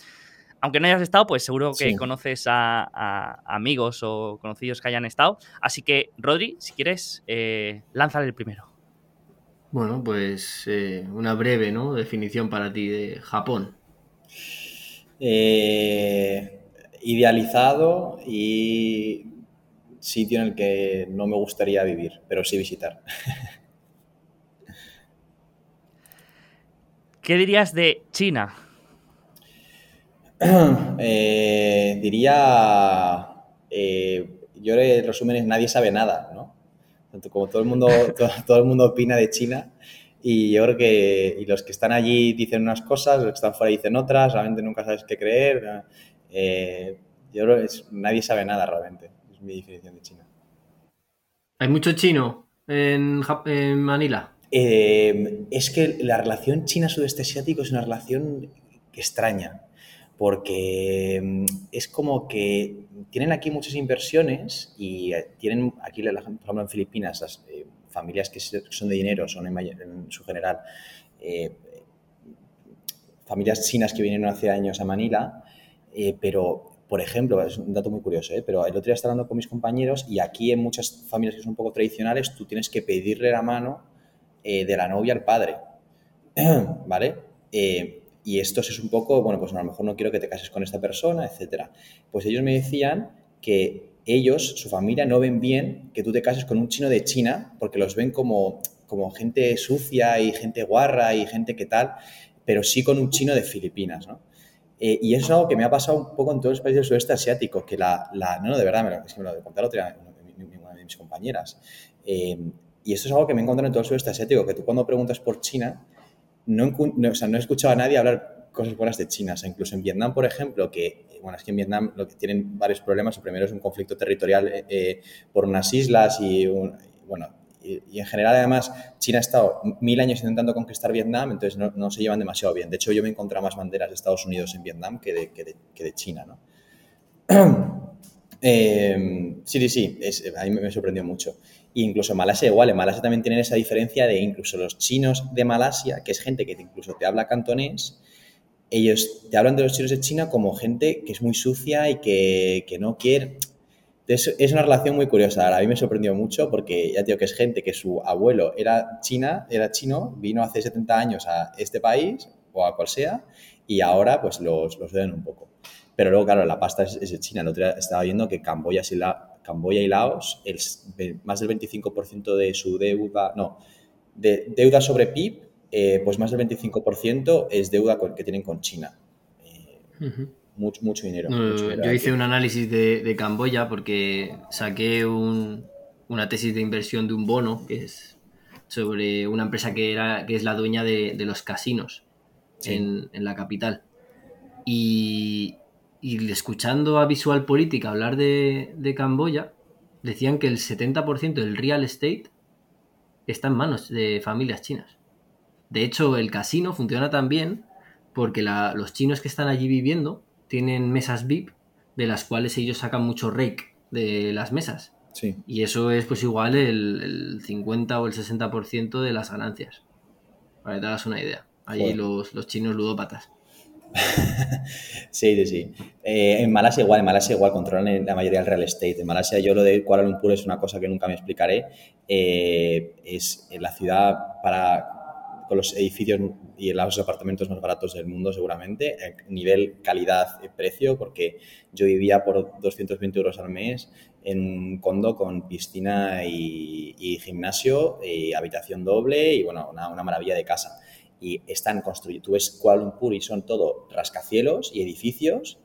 aunque no hayas estado, pues seguro que Sí. conoces a, a amigos o conocidos que hayan estado. Así que, Rodri, si quieres, eh, lánzale el primero. Bueno, pues eh, una breve ¿no? definición para ti de Japón. Eh, idealizado y sitio en el que no me gustaría vivir, pero sí visitar. ¿Qué dirías de China? Eh, diría, eh, yo el resumen es nadie sabe nada, ¿no? Tanto como todo el mundo, todo, todo el mundo opina de China y yo creo que y los que están allí dicen unas cosas, los que están fuera dicen otras, realmente nunca sabes qué creer. Eh, yo creo que es- nadie sabe nada realmente, es mi definición de China. ¿Hay mucho chino en, Jap- en Manila? Eh, es que la relación China-Sudeste Asiático es una relación extraña, porque mm, es como que tienen aquí muchas inversiones y eh, tienen aquí, por ejemplo, en Filipinas, las eh, familias que son de dinero son en, su general eh, familias chinas que vinieron hace años a Manila, pero, por ejemplo, es un dato muy curioso, pero el otro día estaba hablando con mis compañeros y aquí en muchas familias que son un poco tradicionales, tú tienes que pedirle la mano de la novia al padre, ¿vale? Y esto es un poco, bueno, pues a lo mejor no quiero que te cases con esta persona, etcétera. Pues ellos me decían que ellos, su familia, no ven bien que tú te cases con un chino de China porque los ven como, como gente sucia y gente guarra y gente que tal, pero sí con un chino de Filipinas, ¿no? Eh, y eso es algo que me ha pasado un poco en todos los países del sudeste asiático, que la, la no, de verdad, me lo, es que me lo conté la otra una de mis compañeras. Eh, y esto es algo que me he encontrado en todo el sudeste asiático, que tú cuando preguntas por China, no, o sea, no he escuchado a nadie hablar cosas buenas de China. Incluso en Vietnam, por ejemplo, que, bueno, es que en Vietnam lo que tienen varios problemas. El primero es un conflicto territorial eh, eh, por unas islas y, bueno, y, en general, además, China ha estado mil años intentando conquistar Vietnam, entonces no, se llevan demasiado bien. De hecho, yo me he encontrado más banderas de Estados Unidos en Vietnam que de, que de, China, ¿no? eh, sí, sí, sí, a mí me sorprendió mucho. E incluso Malasia igual, en Malasia también tienen esa diferencia de incluso los chinos de Malasia, que es gente que incluso te habla cantonés, ellos te hablan de los chinos de China como gente que es muy sucia y que, que no quiere... Es, es, una relación muy curiosa. Ahora, a mí me sorprendió mucho porque ya digo que es gente que su abuelo era china, era chino, vino hace 70 años a este país o a cual sea y ahora pues los, los ven un poco. Pero luego, claro, la pasta es, es China. El otro día estaba viendo que Camboya, si la, Camboya y Laos, el, más del 25% de su deuda, no, de deuda sobre PIB, eh, pues más del 25% es deuda con, que tienen con China. Eh, uh -huh. mucho, mucho, dinero, no, mucho, dinero. Yo hice un análisis de, de Camboya porque saqué un, una tesis de inversión de un bono que es sobre una empresa que, era, que es la dueña de, de los casinos sí. en, en, la capital. Y, y escuchando a Visual Política hablar de, de, Camboya, decían que el 70% del real estate está en manos de familias chinas. De hecho, el casino funciona tan bien porque la, los chinos que están allí viviendo tienen mesas VIP de las cuales ellos sacan mucho rake de las mesas. Sí. Y eso es pues igual el, el 50 o el 60% de las ganancias. Para que te hagas una idea. Allí los, los chinos ludópatas. sí, sí, sí. Eh, en Malasia igual, en Malasia igual controlan la mayoría del real estate. En Malasia yo lo de Kuala Lumpur es una cosa que nunca me explicaré. Eh, es la ciudad para con los edificios y los apartamentos más baratos del mundo seguramente, nivel calidad-precio, porque yo vivía por 220 euros al mes en un condo con piscina y, y gimnasio y habitación doble y bueno, una, una maravilla de casa y están construidos. Tú ves Kuala Lumpur y son todo rascacielos y edificios,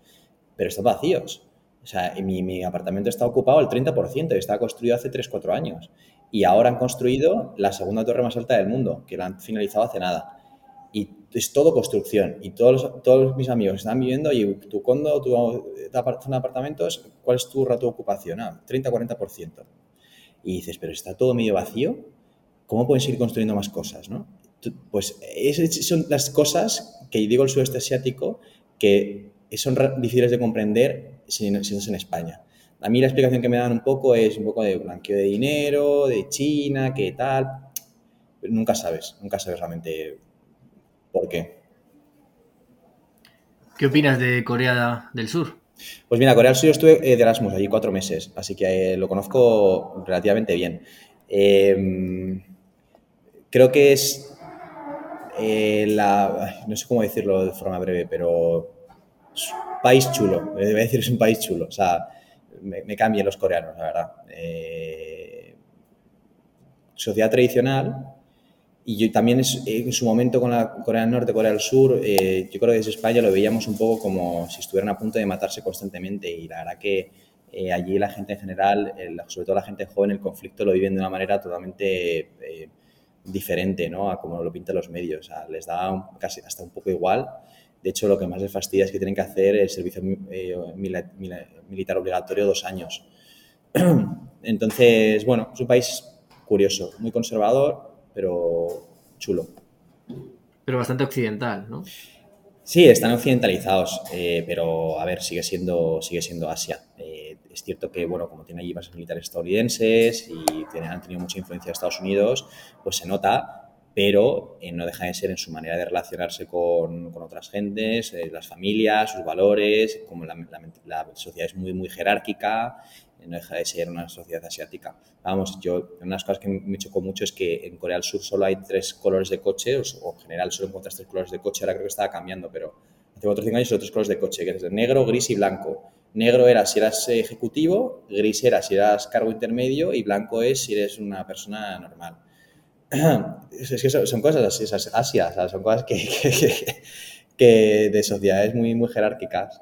pero están vacíos. O sea, mi, mi apartamento está ocupado al 30% y está construido hace 3-4 años. Y ahora han construido la segunda torre más alta del mundo, que la han finalizado hace nada. Y es todo construcción. Y todos, todos mis amigos están viviendo y tu condo, tu zona de apartamentos, ¿cuál es tu rato de ocupación? Ah, 30-40%. Y dices, pero está todo medio vacío, ¿cómo pueden seguir construyendo más cosas? ¿no? Pues esas son las cosas que digo el sudeste asiático que son difíciles de comprender si, no, si no es en España. A mí la explicación que me dan un poco es un poco de blanqueo de dinero, de China, qué tal. Pero nunca sabes, nunca sabes realmente por qué. ¿Qué opinas de Corea del Sur? Pues mira, Corea del Sur yo estuve de Erasmus allí cuatro meses, así que eh, lo conozco relativamente bien. Eh, creo que es eh, no sé cómo decirlo de forma breve, pero país chulo, debe decir es un país chulo, o sea, me, me cambian los coreanos, la verdad. Eh, sociedad tradicional, y yo también en su momento con la Corea del Norte, Corea del Sur, eh, yo creo que desde España lo veíamos un poco como si estuvieran a punto de matarse constantemente y la verdad que eh, allí la gente en general, sobre todo la gente joven, el conflicto lo viven de una manera totalmente eh, diferente ¿no? a como lo pintan los medios. O sea, les da un, casi hasta un poco igual. De hecho, lo que más les fastidia es que tienen que hacer el servicio eh, militar obligatorio dos años. Entonces, bueno, es un país curioso, muy conservador, pero chulo. Pero bastante occidental, ¿no? Sí, están occidentalizados, eh, pero a ver, sigue siendo, sigue siendo Asia. Eh, es cierto que, bueno, como tiene allí bases militares estadounidenses y tiene, han tenido mucha influencia de Estados Unidos, pues se nota, pero eh, no deja de ser en su manera de relacionarse con, con otras gentes, eh, las familias, sus valores, como la, la, la, sociedad es muy, muy jerárquica, no deja de ser una sociedad asiática. Vamos, yo, una de las cosas que me chocó mucho es que en Corea del Sur solo hay tres colores de coche, o, en general solo encuentras tres colores de coche, ahora creo que estaba cambiando, pero hace cuatro o cinco años solo tres colores de coche, que es de negro, gris y blanco. Negro era si eras ejecutivo, gris era si eras cargo intermedio y blanco es si eres una persona normal. Es que son, cosas así, son cosas que, que, de sociedades muy, muy jerárquicas.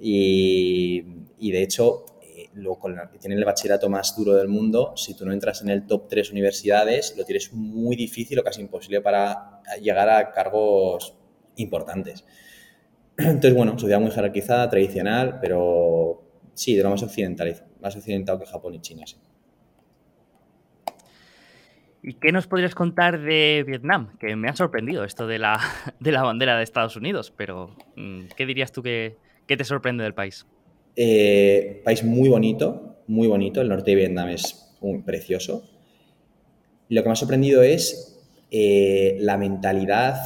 Y, y de hecho, eh, lo, con tienen el bachillerato más duro del mundo, si tú no entras en el top 3 universidades, lo tienes muy difícil o casi imposible para llegar a cargos importantes. Entonces, bueno, sociedad muy jerarquizada, tradicional, pero sí, de lo más occidental, más occidental que Japón y China, sí. ¿Y qué nos podrías contar de Vietnam? Que me ha sorprendido esto de la, de la bandera de Estados Unidos, pero mm, ¿qué dirías tú que, te sorprende del país? Eh, país muy bonito, muy bonito. El norte de Vietnam es precioso. Lo que me ha sorprendido es eh, la mentalidad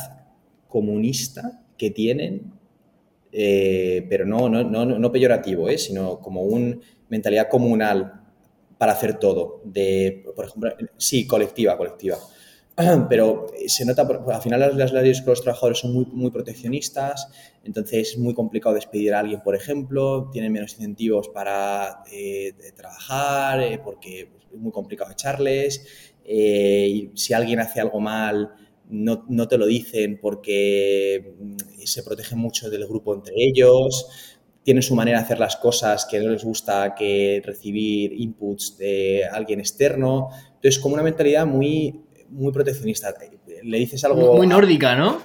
comunista que tienen eh, pero no, no, no, no peyorativo, ¿eh? sino como una mentalidad comunal para hacer todo, de, por ejemplo, sí, colectiva, colectiva. Pero se nota, al final las, leyes con los trabajadores son muy, muy proteccionistas, entonces es muy complicado despedir a alguien, por ejemplo, tienen menos incentivos para eh, trabajar, porque es muy complicado echarles, y si alguien hace algo mal, no, no, te lo dicen porque mm, se protegen mucho del grupo entre ellos, tienen su manera de hacer las cosas que no les gusta que recibir inputs de alguien externo. Entonces, como una mentalidad muy, muy proteccionista. Le dices algo... Muy nórdica, ¿no?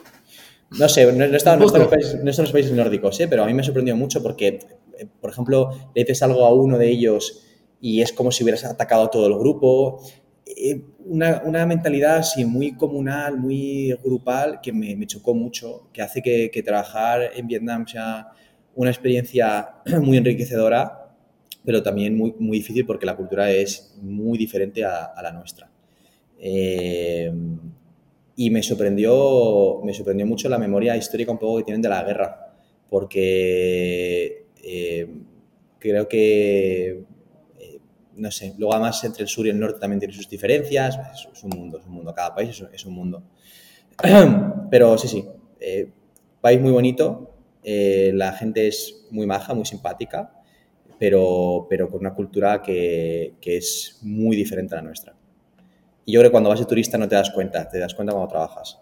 No sé, no, no, está, no, está en los países nórdicos, ¿eh? pero a mí me ha sorprendido mucho porque, eh, por ejemplo, le dices algo a uno de ellos y es como si hubieras atacado a todo el grupo. Eh, una, una, mentalidad así muy comunal, muy grupal, que me, me chocó mucho, que hace que, que, trabajar en Vietnam sea una experiencia muy enriquecedora, pero también muy, muy difícil porque la cultura es muy diferente a, a la nuestra. Eh, y me sorprendió, me sorprendió mucho la memoria histórica un poco que tienen de la guerra, porque eh, creo que no sé, luego además entre el sur y el norte también tiene sus diferencias, es, un mundo, es un mundo, cada país es, un mundo. Pero sí, sí, eh, país muy bonito, eh, la gente es muy maja, muy simpática, pero, pero con una cultura que, que, es muy diferente a la nuestra. Y yo creo que cuando vas de turista no te das cuenta, te das cuenta cuando trabajas.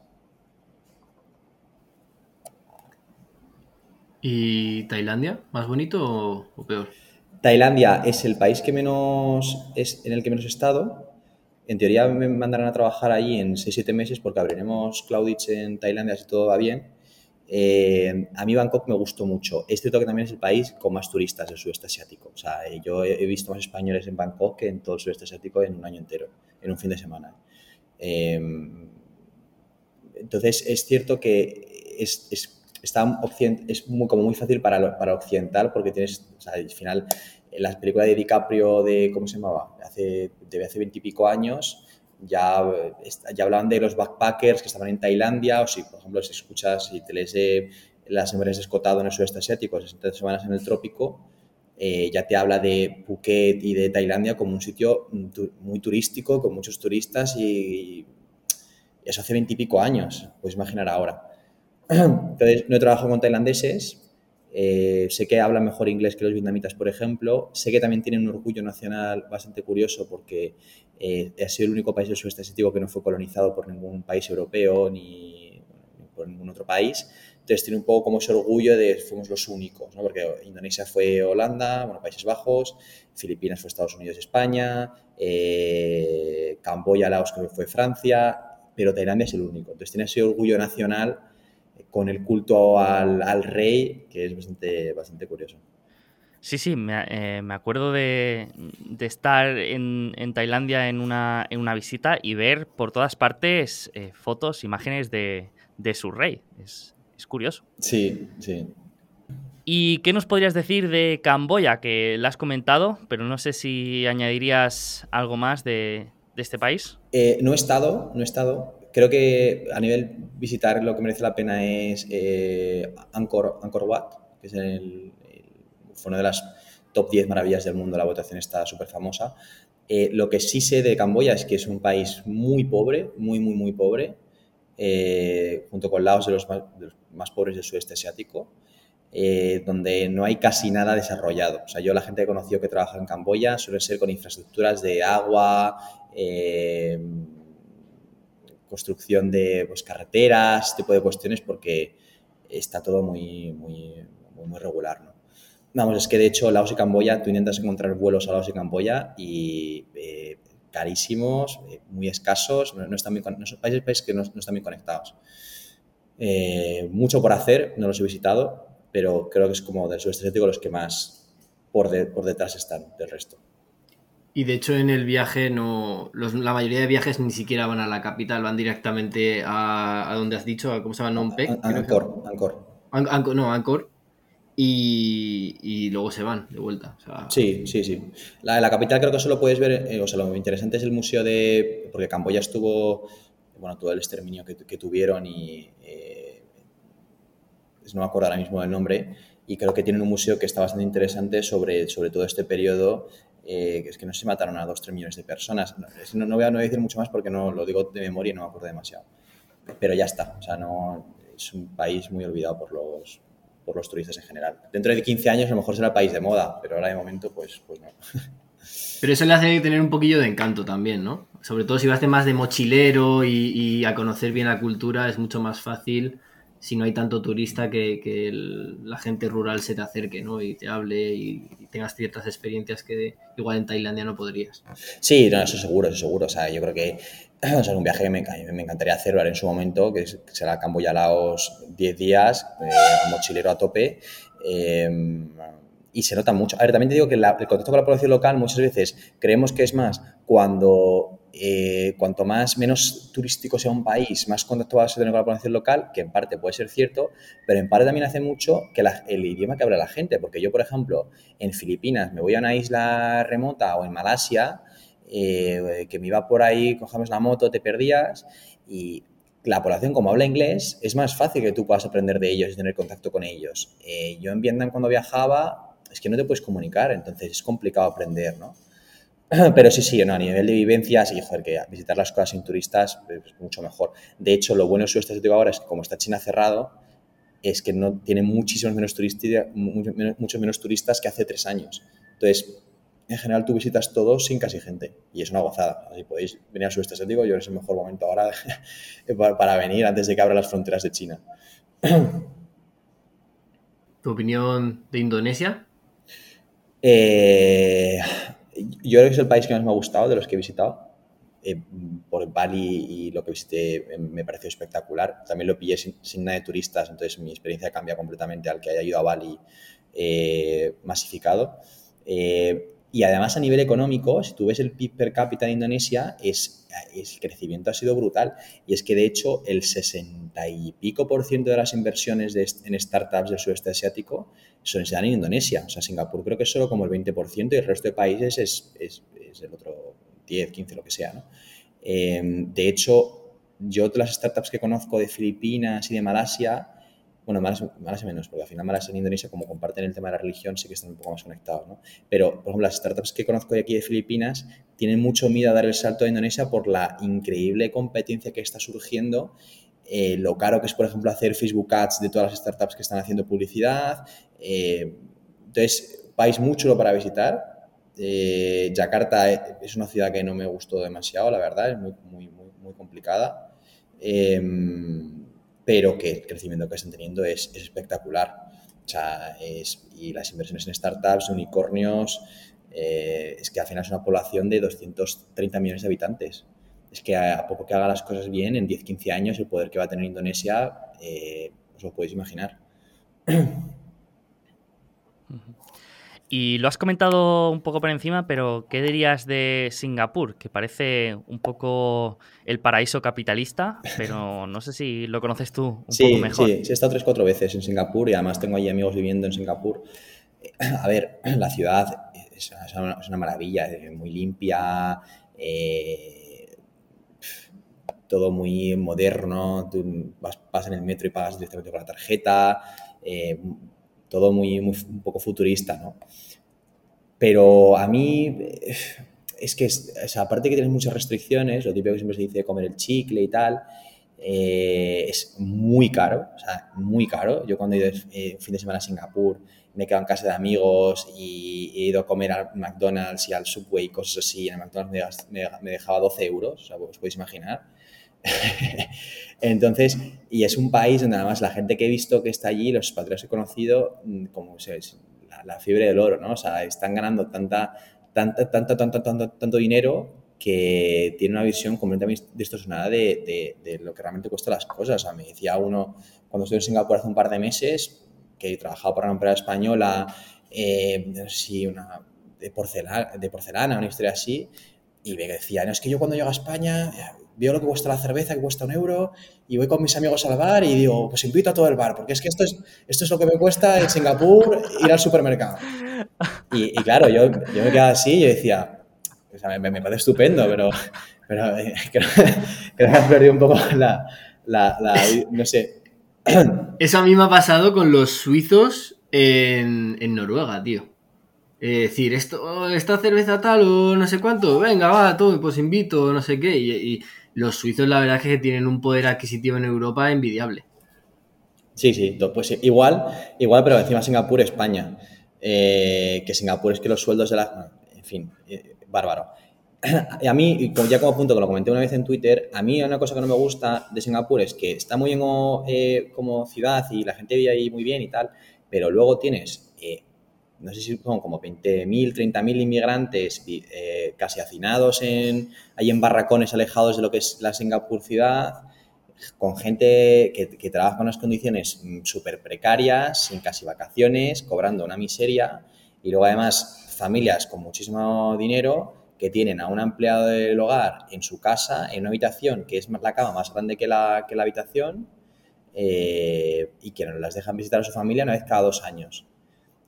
¿Y Tailandia? ¿Más bonito o peor? Tailandia es el país que menos es en el que menos he estado. En teoría me mandarán a trabajar allí en 6-7 meses porque abriremos Clouditch en Tailandia si todo va bien. Eh, a mí Bangkok me gustó mucho. Es cierto que también es el país con más turistas del sudeste asiático. O sea, eh, yo he visto más españoles en Bangkok que en todo el sudeste asiático en un año entero, en un fin de semana. Eh, entonces, es cierto que es, es está es muy, como muy fácil para, para occidental porque tienes, o sea, al final, en las películas de DiCaprio de, ¿cómo se llamaba? Hace, de hace veintipico años, ya, ya hablaban de los backpackers que estaban en Tailandia, o si, por ejemplo, si escuchas, y te lees las memorias de Escotado en el sudeste asiático, 60 semanas en el trópico, eh, ya te habla de Phuket y de Tailandia como un sitio muy turístico, con muchos turistas y, y eso hace veintipico años, puedes imaginar ahora. Entonces, no he trabajado con tailandeses, eh, sé que hablan mejor inglés que los vietnamitas, por ejemplo. Sé que también tienen un orgullo nacional bastante curioso porque eh, ha sido el único país del sudeste asiático que no fue colonizado por ningún país europeo ni, por ningún otro país. Entonces tiene un poco como ese orgullo de fuimos los únicos, ¿no? porque Indonesia fue Holanda, bueno, Países Bajos, Filipinas fue Estados Unidos España, eh, Camboya, Laos creo fue Francia, pero Tailandia es el único. Entonces tiene ese orgullo nacional con el culto al, rey, que es bastante, bastante curioso. Sí, sí, me, eh, acuerdo de, estar en, Tailandia en una, en una, visita y ver por todas partes eh, fotos, imágenes de, su rey. Es, curioso. Sí, sí. ¿Y qué nos podrías decir de Camboya? Que la has comentado, pero no sé si añadirías algo más de, este país. Eh, no he estado, no he estado creo que a nivel visitar lo que merece la pena es eh, Angkor, Wat, que es el, fue una de las top 10 maravillas del mundo, la votación está súper famosa. Eh, lo que sí sé de Camboya es que es un país muy pobre, muy, muy, muy pobre, eh, junto con Laos de los, más, pobres del sudeste asiático. eh, donde no hay casi nada desarrollado. O sea, yo la gente que he conocido que trabaja en Camboya suele ser con infraestructuras de agua, eh, construcción de pues, carreteras, tipo de cuestiones, porque está todo muy, muy, muy, regular. ¿no? Vamos, es que de hecho Laos y Camboya, tú intentas encontrar vuelos a Laos y Camboya y eh, carísimos, muy escasos, no, están bien, no son países, que no, están bien conectados. mucho por hacer, no los he visitado, pero creo que es como del sudeste asiático los que más por, por detrás están del resto. Y de hecho en el viaje no, la mayoría de viajes ni siquiera van a la capital, van directamente a, a donde has dicho, a, ¿cómo se llama? Nompec. Angkor, Angkor. no, Angkor. Y, y, luego se van de vuelta. Sí, sí, sí. La, la capital creo que solo puedes ver, eh, o sea, lo interesante es el museo de, porque Camboya estuvo, bueno, todo el exterminio que, que tuvieron y eh, no me acuerdo ahora mismo del nombre, y creo que tienen un museo que está bastante interesante sobre, sobre todo este periodo, eh, es que no se mataron a 2-3 millones de personas. No, no, voy a, no, decir mucho más porque no lo digo de memoria y no me acuerdo demasiado. Pero ya está, o sea, no, es un país muy olvidado por los, por los turistas en general. Dentro de 15 años a lo mejor será país de moda, pero ahora de momento pues, pues no. Pero eso le hace tener un poquillo de encanto también, ¿no? Sobre todo si vas de más de mochilero y, y, a conocer bien la cultura es mucho más fácil si no hay tanto turista que, la gente rural se te acerque ¿no? y te hable y, tengas ciertas experiencias que igual en Tailandia no podrías. Sí, no, eso seguro, eso seguro. O sea, yo creo que es un viaje que me, me encantaría hacerlo en su momento, que será Camboya Laos 10 días, eh, mochilero a tope. Eh, y se nota mucho. A ver, también te digo que el contacto con la población local muchas veces creemos que es más cuando eh, cuanto más menos turístico sea un país, más contacto vas a tener con la población local, que en parte puede ser cierto, pero en parte también hace mucho que el idioma que habla la gente, porque yo, por ejemplo, en Filipinas me voy a una isla remota o en Malasia, eh, que me iba por ahí, cogemos la moto, te perdías y la población como habla inglés es más fácil que tú puedas aprender de ellos y tener contacto con ellos. Eh, yo en Vietnam cuando viajaba es que no te puedes comunicar, entonces es complicado aprender, ¿no? Pero sí, sí, no, a nivel de vivencias, y joder, que visitar las cosas sin turistas es mucho mejor. De hecho, lo bueno de sudeste asiático ahora es que como está China cerrado, es que no tiene muchísimos menos, turistas, muchos menos turistas que hace tres años. Entonces, en general tú visitas todo sin casi gente y es una gozada. Así podéis venir al sudeste asiático, yo creo que es el mejor momento ahora para venir antes de que abran las fronteras de China. ¿Tu opinión de Indonesia? Eh, yo creo que es el país que más me ha gustado de los que he visitado. Eh, por Bali y lo que visité eh, me pareció espectacular. También lo pillé sin, nada de turistas, entonces mi experiencia cambia completamente al que haya ido a Bali masificado. Y además a nivel económico, si tú ves el PIB per cápita de Indonesia, es, el crecimiento ha sido brutal. Y es que de hecho el 60 y pico por ciento de las inversiones en startups del sudeste asiático se dan en Indonesia. O sea, Singapur creo que es solo como el 20% y el resto de países es, es, el otro 10, 15, lo que sea. ¿no? Em, de hecho, yo de las startups que conozco de Filipinas y de Malasia, bueno, Malasia, menos, porque al final Malasia y Indonesia, como comparten el tema de la religión, sí que están un poco más conectados. ¿no? Pero, por ejemplo, las startups que conozco de aquí de Filipinas tienen mucho miedo a dar el salto a Indonesia por la increíble competencia que está surgiendo eh, lo caro que es, por ejemplo, hacer Facebook Ads de todas las startups que están haciendo publicidad. Eh, entonces, país muy chulo para visitar. Eh, Yakarta es una ciudad que no me gustó demasiado, la verdad, es muy, muy, muy, complicada. Pero que el crecimiento que están teniendo es, espectacular. O sea, y las inversiones en startups, unicornios, es que al final es una población de 230 millones de habitantes es que a poco que haga las cosas bien, en 10-15 años el poder que va a tener Indonesia, eh, os lo podéis imaginar. Y lo has comentado un poco por encima, pero ¿qué dirías de Singapur? Que parece un poco el paraíso capitalista, pero no sé si lo conoces tú un poco mejor. Sí, sí, he estado tres, cuatro veces en Singapur y además tengo ahí amigos viviendo en Singapur. A ver, la ciudad es una, maravilla, es muy limpia, eh, todo muy moderno, tú vas, en el metro y pagas directamente con la tarjeta, eh, todo muy, muy, un poco futurista, ¿no? Pero a mí eh, es que, aparte que tienes muchas restricciones, lo típico que siempre se dice comer el chicle y tal, eh, es muy caro, muy caro. Yo cuando he ido eh, fin de semana a Singapur, me he quedado en casa de amigos y he ido a comer al McDonald's y al Subway y cosas así. En el McDonald's me, dejaba 12 euros, os podéis imaginar. Entonces, y es un país donde además la gente que he visto que está allí, los patrios que he conocido, mm, como la, la, fiebre del oro, ¿no? O sea, están ganando tanta, tanta, tanta, tanta, tanto, tanto dinero que tiene una visión completamente distorsionada de, lo que realmente cuesta las cosas. O sea, me decía uno, cuando estuve en Singapur hace un par de meses, que trabajaba para una empresa española, eh, no sé una de porcelana, de porcelana, una historia así, y me decía, no, es que yo cuando llego a España veo lo que cuesta la cerveza, que cuesta un euro, y voy con mis amigos al bar y digo, pues invito a todo el bar, porque es que esto es, esto es lo que me cuesta en Singapur ir al supermercado. Y, claro, yo, yo me quedaba así y yo decía, me, parece estupendo, pero, pero eh, creo, que has perdido un poco la, no sé. Eso a mí me ha pasado con los suizos en, Noruega, tío. Es decir, esto, esta cerveza tal o no sé cuánto, venga, va, todo, pues invito, no sé qué. Y, los suizos, la verdad es que tienen un poder adquisitivo en Europa envidiable. Sí, sí, pues igual, igual, pero encima Singapur, España. Eh, que Singapur es que los sueldos de la. En fin, eh, bárbaro. A mí, ya como punto que lo comenté una vez en Twitter, a mí una cosa que no me gusta de Singapur es que está muy bien eh, como, ciudad y la gente vive ahí muy bien y tal, pero luego tienes, eh, no sé si son como 20.000, 30.000 inmigrantes eh, casi hacinados en, ahí en barracones alejados de lo que es la Singapur ciudad, con gente que, trabaja con unas condiciones mm, súper precarias, sin casi vacaciones, cobrando una miseria y luego además familias con muchísimo dinero que tienen a un empleado del hogar en su casa, en una habitación que es la cama más grande que la, que la habitación eh, y que no las dejan visitar a su familia una vez cada dos años.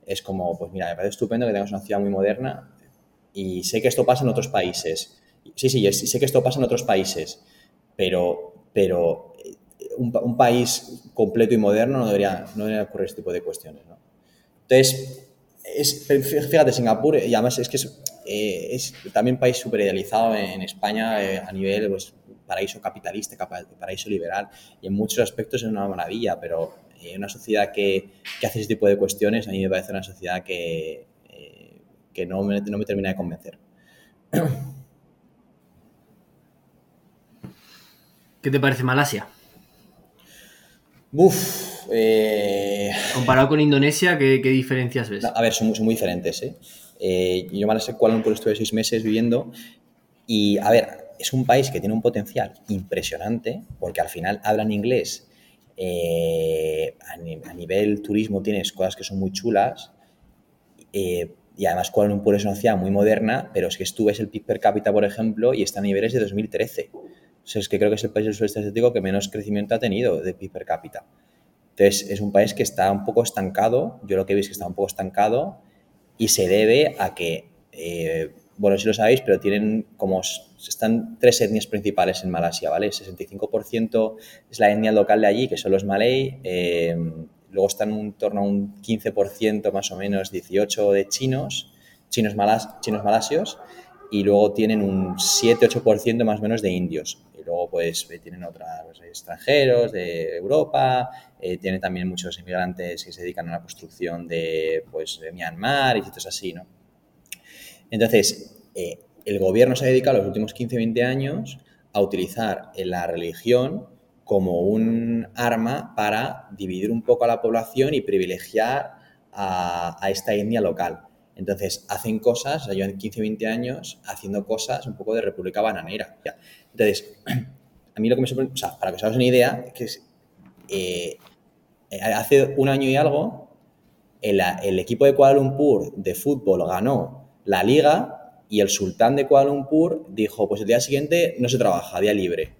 Es como, pues mira, me parece estupendo que tengas una ciudad muy moderna y sé que esto pasa en otros países. Sí, sí, sé que esto pasa en otros países, pero, pero eh, un, país completo y moderno no debería, no debería ocurrir este tipo de cuestiones. ¿no? Entonces, es, fíjate, Singapur, y además es que es, eh, también un país súper idealizado en, España eh, a nivel pues, paraíso capitalista, paraíso liberal, y en muchos aspectos es una maravilla, pero en eh, una sociedad que, que, hace ese tipo de cuestiones, a mí me parece una sociedad que, que no, me, no me termina de convencer. ¿Qué te parece Malasia? Uf, eh... Comparado con Indonesia, ¿qué, diferencias ves? a ver, son, muy diferentes. ¿eh? Eh, yo sé Kuala Lumpur estuve seis meses viviendo y, a ver, es un país que tiene un potencial impresionante porque al final hablan inglés. Eh, a, nivel turismo tienes cosas que son muy chulas eh, y además Kuala Lumpur es una ciudad muy moderna, pero es que tú ves el PIB per cápita, por ejemplo, y está a niveles de 2013. O sea, es que creo que es el país del sudeste asiático que menos crecimiento ha tenido de PIB per cápita. Entonces, es un país que está un poco estancado, yo lo que veis es que está un poco estancado y se debe a que, eh, bueno, si lo sabéis, pero tienen como, están tres etnias principales en Malasia, ¿vale? El 65% es la etnia local de allí, que son los malay, eh, luego están en torno a un 15% más o menos, 18 de chinos, chinos, malas, chinos malasios, y luego tienen un 7-8% más o menos de indios. Y luego pues eh, tienen otros pues, extranjeros de Europa, eh, tienen también muchos inmigrantes que se dedican a la construcción de, pues, de Myanmar y sitios así, ¿no? Entonces, eh, el gobierno se ha dedicado los últimos 15-20 años a utilizar la religión como un arma para dividir un poco a la población y privilegiar a, esta etnia local. Entonces, hacen cosas, o sea, llevan 15, 20 años haciendo cosas un poco de república bananera. Entonces, a mí lo que me sorprende, o sea, para que os hagáis una idea, que es, eh, hace un año y algo, el, equipo de Kuala Lumpur de fútbol ganó la liga y el sultán de Kuala Lumpur dijo, pues el día siguiente no se trabaja, día libre.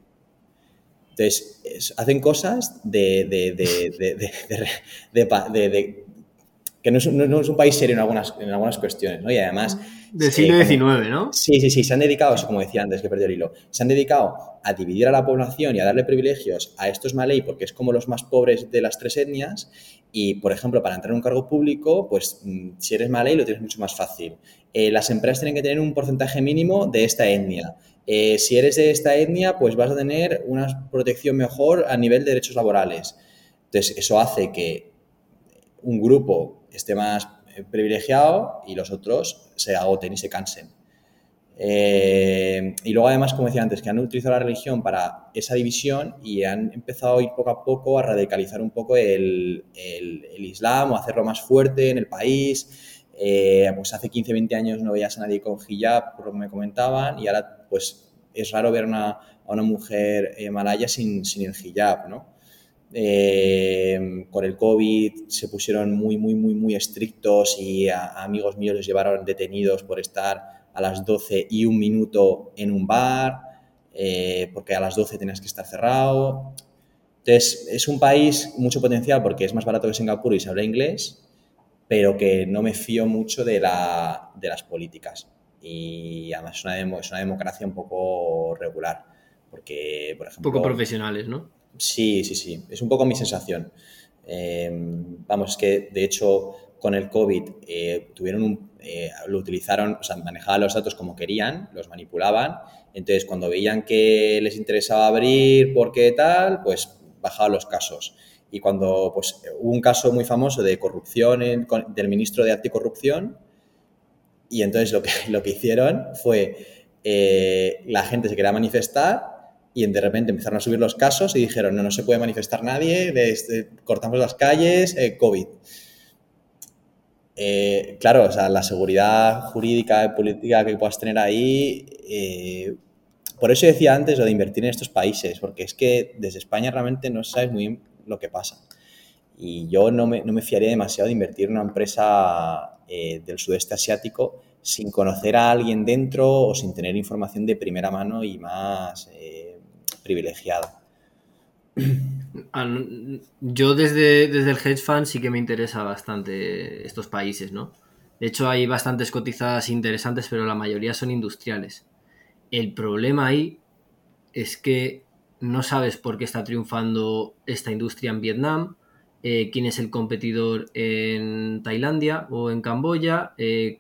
Entonces, hacen cosas de, de, de, que no es, un país serio en algunas, en algunas cuestiones, ¿no? Y además... Del siglo XIX, ¿no? Sí, sí, sí, se han dedicado, como decía antes, que perdí el hilo, se han dedicado a dividir a la población y a darle privilegios a estos malay porque es como los más pobres de las tres etnias y, por ejemplo, para entrar en un cargo público, pues mm, si eres malay lo tienes mucho más fácil. Eh, las empresas tienen que tener un porcentaje mínimo de esta etnia. Eh, si eres de esta etnia, pues vas a tener una protección mejor a nivel de derechos laborales. Entonces, eso hace que un grupo esté más eh, privilegiado y los otros se agoten y se cansen. y luego además, como decía antes, que han utilizado la religión para esa división y han empezado a ir poco a poco a radicalizar un poco el, el Islam o hacerlo más fuerte en el país. Eh, pues hace 15, 20 años no veías a nadie con hijab, por lo que me comentaban, y ahora pues es raro ver a una mujer eh, malaya sin, sin, el hijab, ¿no? Eh, con el COVID se pusieron muy, muy, muy, muy estrictos y a, amigos míos les llevaron detenidos por estar a las 12 y un minuto en un bar, porque a las 12 tenías que estar cerrado. Entonces, es un país mucho potencial porque es más barato que Singapur y se habla inglés, pero que no me fío mucho de, la, de las políticas. Y además es una, es una, democracia un poco regular. Porque, por ejemplo. Poco profesionales, ¿no? Sí, sí, sí. Es un poco mi sensación. Em, vamos, es que de hecho con el COVID eh, tuvieron un, eh, lo utilizaron, o sea, manejaban los datos como querían, los manipulaban. Entonces, cuando veían que les interesaba abrir, porque tal, pues bajaban los casos y cuando pues, hubo un caso muy famoso de corrupción del ministro de anticorrupción, y entonces lo que, lo que hicieron fue eh, la gente se quería manifestar y de repente empezaron a subir los casos y dijeron, no, no se puede manifestar nadie, cortamos las calles, eh, COVID. Eh, claro, o sea, la seguridad jurídica y política que puedas tener ahí, por eso decía antes lo de invertir en estos países, porque es que desde España realmente no sabes muy bien lo que pasa. Y yo no me, no me fiaría demasiado de invertir en una empresa eh, del sudeste asiático sin conocer a alguien dentro o sin tener información de primera mano y más eh, privilegiada. Yo desde, desde el hedge fund sí que me interesa bastante estos países, ¿no? De hecho hay bastantes cotizadas interesantes, pero la mayoría son industriales. El problema ahí es que no sabes por qué está triunfando esta industria en Vietnam, eh, quién es el competidor en Tailandia o en Camboya, eh,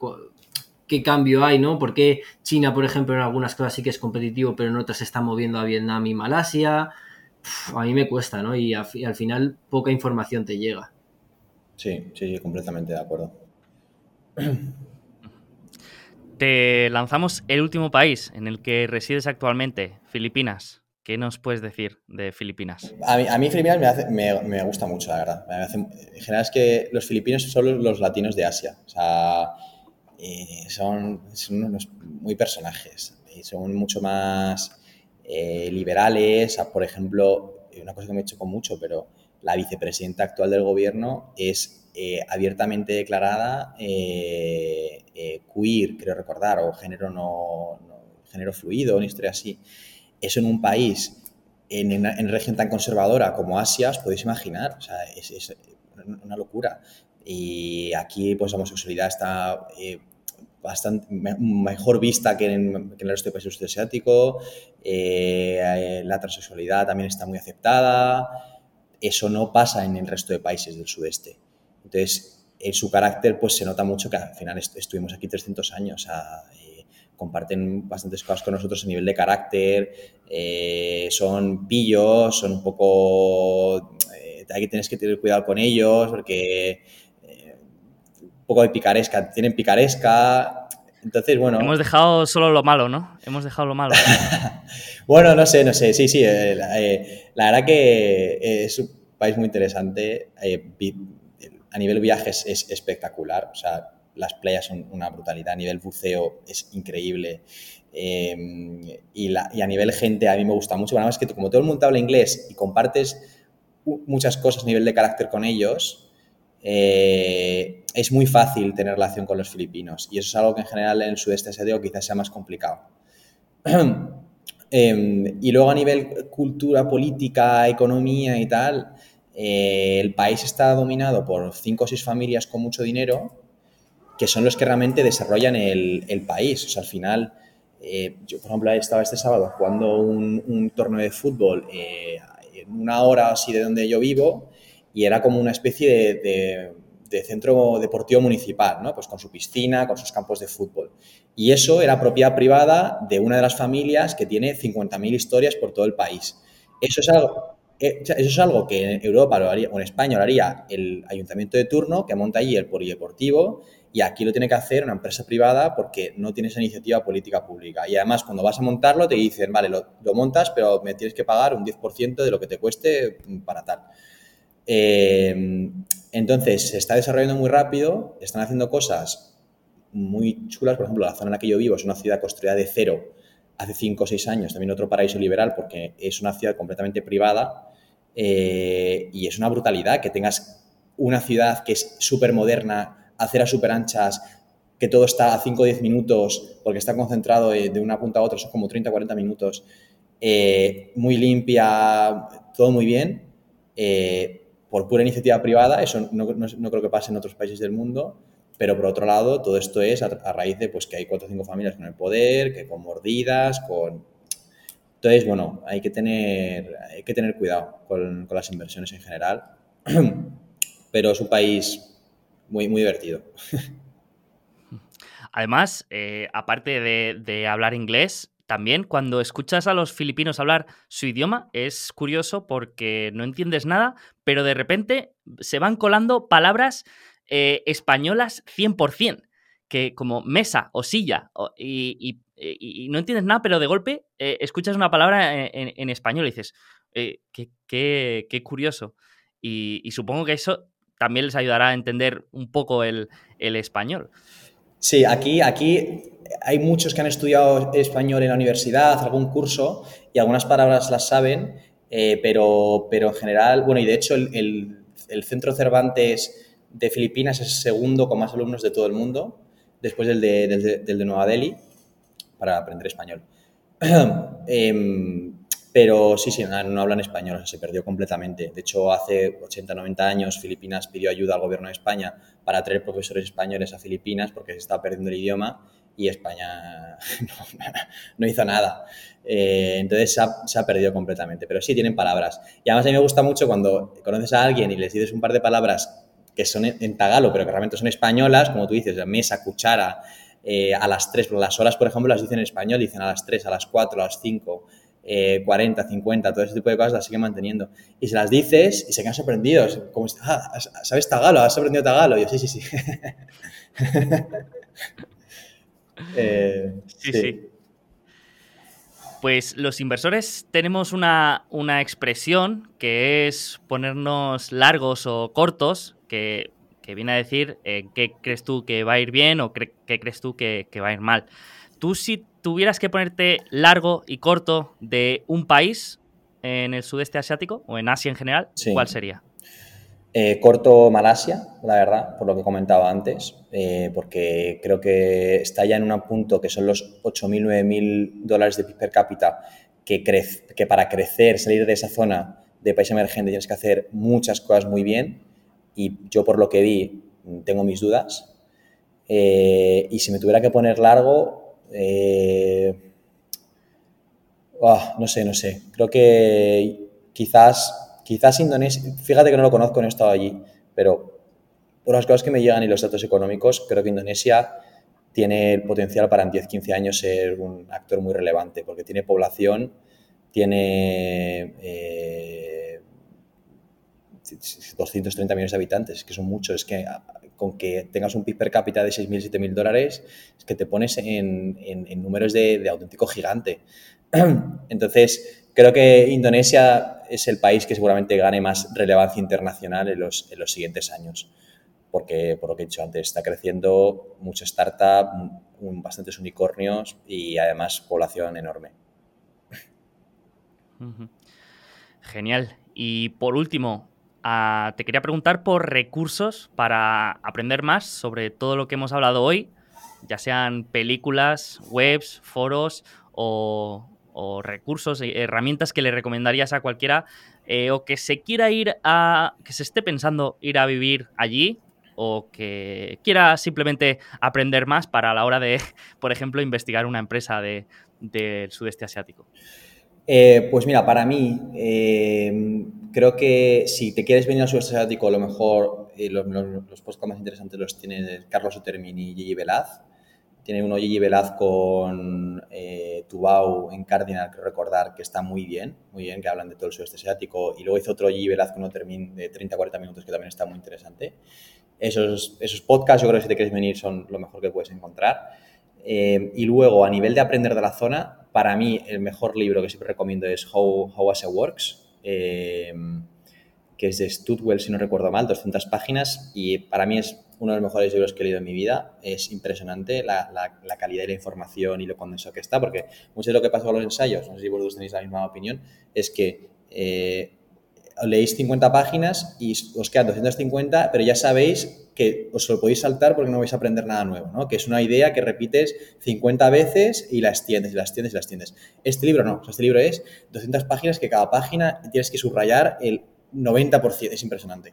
qué cambio hay, ¿no? ¿Por qué China, por ejemplo, en algunas cosas sí que es competitivo, pero en otras se está moviendo a Vietnam y Malasia? a mí me cuesta, ¿no? Y, al final poca información te llega. Sí, sí, completamente de acuerdo. Te lanzamos el último país en el que resides actualmente, Filipinas. ¿Qué nos puedes decir de Filipinas? A mí, Filipinas me, gusta mucho, la verdad. en general es que los filipinos son los latinos de Asia. O sea, eh, son, unos muy personajes. Y son mucho más eh, liberales. por ejemplo, una cosa que me con mucho, pero la vicepresidenta actual del gobierno es eh, abiertamente declarada queer, creo recordar, o género no, género fluido, una historia así eso en un país, en una, región tan conservadora como Asia, os podéis imaginar, o sea, es, una locura. Y aquí, pues, la homosexualidad está eh, bastante mejor vista que en, el resto de países asiáticos, eh, la transexualidad también está muy aceptada, eso no pasa en el resto de países del sudeste. Entonces, en su carácter, pues se nota mucho que al final estuvimos aquí 300 años. O comparten bastantes cosas con nosotros a nivel de carácter, eh, son pillos, son un poco... Eh, hay que tienes que tener cuidado con ellos porque eh, un poco de picaresca, tienen picaresca, entonces, bueno... Hemos dejado solo lo malo, ¿no? Hemos dejado lo malo. bueno, no sé, no sé, sí, sí, la, verdad que es un país muy interesante, a nivel viajes es espectacular, o sea, las playas son una brutalidad, a nivel buceo es increíble. Em, y, a nivel gente a mí me gusta mucho, además que como todo el mundo habla inglés y compartes muchas cosas a nivel de carácter con ellos, eh, es muy fácil tener relación con los filipinos y eso es algo que en general en el sudeste asiático quizás sea más complicado. Em, y luego a nivel cultura, política, economía y tal, eh, el país está dominado por cinco o seis familias con mucho dinero que son los que realmente desarrollan el, país. O sea, al final, eh, yo por ejemplo estaba este sábado jugando un, torneo de fútbol eh, en una hora así de donde yo vivo y era como una especie de, centro deportivo municipal, ¿no? Pues con su piscina, con sus campos de fútbol. Y eso era propiedad privada de una de las familias que tiene 50.000 historias por todo el país. Eso es algo, eso es algo que en Europa lo haría, o en España lo haría el ayuntamiento de turno, que monta allí el polideportivo, y aquí lo tiene que hacer una empresa privada porque no tiene esa iniciativa política pública. Y además, cuando vas a montarlo, te dicen, vale, lo, montas, pero me tienes que pagar un 10% de lo que te cueste para tal. Eh, entonces, se está desarrollando muy rápido, están haciendo cosas muy chulas. Por ejemplo, la zona en la que yo vivo es una ciudad construida de cero hace 5 o 6 años, también otro paraíso liberal porque es una ciudad completamente privada eh, y es una brutalidad que tengas una ciudad que es súper moderna, aceras súper anchas, que todo está a 5 o 10 minutos, porque está concentrado de, una punta a otra, son como 30 o 40 minutos, eh, muy limpia, todo muy bien, eh, por pura iniciativa privada, eso no, creo que pase en otros países del mundo, pero por otro lado, todo esto es a, raíz de pues, que hay cuatro o cinco familias con el poder, que con mordidas, con... Entonces, bueno, hay que tener, hay que tener cuidado con, las inversiones en general, pero es un país muy, muy divertido. Además, eh, aparte de, hablar inglés, también cuando escuchas a los filipinos hablar su idioma es curioso porque no entiendes nada, pero de repente se van colando palabras eh, españolas 100%, que como mesa o silla, y, no entiendes nada, pero de golpe eh, escuchas una palabra en, español y dices, qué, curioso. y, supongo que eso también les ayudará a entender un poco el, español. Sí, aquí, aquí hay muchos que han estudiado español en la universidad, algún curso, y algunas palabras las saben, eh, pero, pero en general, bueno, y de hecho el, Centro Cervantes de Filipinas es el segundo con más alumnos de todo el mundo, después del de, del de Nueva Delhi, para aprender español. eh, pero sí, sí, no, hablan español, se perdió completamente. De hecho, hace 80, 90 años Filipinas pidió ayuda al gobierno de España para traer profesores españoles a Filipinas porque se estaba perdiendo el idioma y España no, hizo nada. Eh, entonces se ha, perdido completamente. Pero sí tienen palabras. Y además a mí me gusta mucho cuando conoces a alguien y les dices un par de palabras que son en, tagalo, pero que realmente son españolas, como tú dices, mesa, cuchara, eh, a las tres, las horas, por ejemplo, las dicen en español, dicen a las tres, a las cuatro, a las cinco. 40, 50, todo ese tipo de cosas las sigue manteniendo. Y se las dices y se quedan sorprendidos. Como, ah, ¿sabes tagalo? ¿Has aprendido tagalo? Y yo, sí, sí, sí. Eh, sí, sí, Pues los inversores tenemos una, expresión que es ponernos largos o cortos, que, viene a decir eh, qué crees tú que va a ir bien o qué crees tú que, que va a ir mal. Tú si tuvieras que ponerte largo y corto de un país en el sudeste asiático o en Asia en general, ¿cuál sería? Eh, corto Malasia, la verdad, por lo que comentaba antes, eh, porque creo que está ya en un punto que son los 8.000, 9.000 dólares de PIB per cápita, que, que para crecer, salir de esa zona de país emergente tienes que hacer muchas cosas muy bien y yo por lo que vi tengo mis dudas. Eh, y si me tuviera que poner largo, eh, ah, no sé, no sé. Creo que quizás, quizás Indonesia, fíjate que no lo conozco, no he estado allí, pero por las cosas que me llegan y los datos económicos, creo que Indonesia tiene el potencial para en 10-15 años ser un actor muy relevante, porque tiene población, tiene eh, 230 millones de habitantes, que son muchos, es que con que tengas un PIB per cápita de 6.000, 7.000 dólares, es que te pones en, números de, auténtico gigante. Entonces, creo que Indonesia es el país que seguramente gane más relevancia internacional en los, siguientes años, porque, por lo que he dicho antes, está creciendo mucha startup, bastantes unicornios y además población enorme. Genial. Y por último, te quería preguntar por recursos para aprender más sobre todo lo que hemos hablado hoy, ya sean películas, webs, foros o, recursos, herramientas que le recomendarías a cualquiera eh, o que se quiera ir a. que se esté pensando ir a vivir allí, o que quiera simplemente aprender más para la hora de, por ejemplo, investigar una empresa del sudeste asiático? Eh, pues mira, para mí, eh, creo que si te quieres venir al sudeste asiático, a lo mejor los, los, podcasts más interesantes los tiene Carlos Otermini y Gigi Velaz. Tiene uno Gigi Velaz con eh, Tubau en Cardinal, creo recordar, que está muy bien, muy bien, que hablan de todo el sudeste asiático. Y luego hizo otro Gigi Velaz con Otermin de 30-40 minutos que también está muy interesante. Esos, esos podcasts, yo creo que si te quieres venir, son lo mejor que puedes encontrar. Eh, y luego, a nivel de aprender de la zona, para mí el mejor libro que siempre recomiendo es How, How Asia Works. Eh, que es de Studwell, si no recuerdo mal, 200 páginas, y para mí es uno de los mejores libros que he leído en mi vida. Es impresionante la, la, calidad de la información y lo condensado que está, porque mucho de lo que pasa con los ensayos, no sé si vosotros tenéis la misma opinión, es que eh, leéis 50 páginas y os quedan 250, pero ya sabéis que os lo podéis saltar porque no vais a aprender nada nuevo, ¿no? Que es una idea que repites 50 veces y la extiendes, y la extiendes, y la extiendes. Este libro no, este libro es 200 páginas que cada página tienes que subrayar el 90%, es impresionante.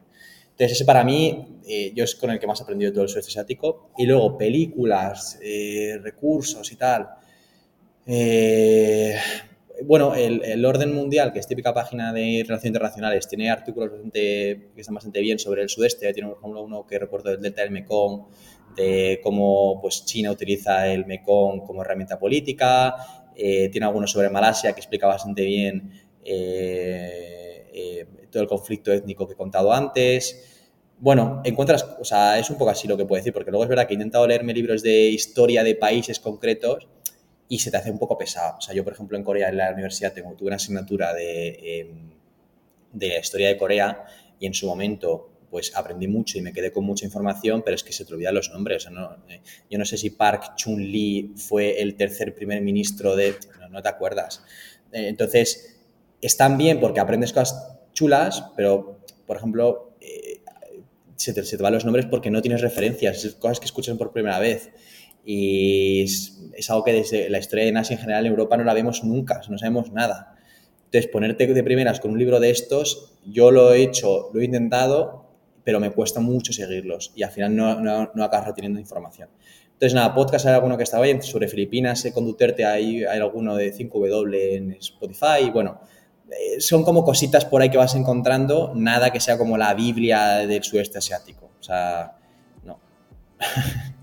Entonces, ese para mí, eh, yo es con el que más he aprendido todo el sudeste asiático. Y luego, películas, eh, recursos y tal. Eh, bueno, el, orden mundial, que es típica página de relaciones internacionales, tiene artículos bastante, que están bastante bien sobre el sudeste. Tiene, por ejemplo, uno que recuerdo del delta del Mekong, de cómo pues, China utiliza el Mekong como herramienta política. tiene algunos sobre Malasia que explica bastante bien eh, todo el conflicto étnico que he contado antes. Bueno, encuentras, o sea, es un poco así lo que puedo decir, porque luego es verdad que he intentado leerme libros de historia de países concretos y se te hace un poco pesado. O sea, yo, por ejemplo, en Corea, en la universidad, tengo, tuve una asignatura de, em, de historia de Corea y en su momento pues aprendí mucho y me quedé con mucha información, pero es que se te olvidan los nombres. Eh, yo no sé si Park Chun-lee fue el tercer primer ministro de... No, te acuerdas. Eh, entonces, están bien porque aprendes cosas chulas, pero, por ejemplo, eh, se, te, se, te, van los nombres porque no tienes referencias, cosas que escuchas por primera vez. Y es, algo que desde la historia de Asia en general en Europa no la vemos nunca, no sabemos nada. Entonces, ponerte de primeras con un libro de estos, yo lo he hecho, lo he intentado, pero me cuesta mucho seguirlos y al final no, no, no acabas reteniendo información. Entonces, nada, podcast hay alguno que estaba bien sobre Filipinas, con Duterte hay, hay alguno de 5W en Spotify, bueno, eh, son como cositas por ahí que vas encontrando, nada que sea como la Biblia del sudeste asiático. O sea, no.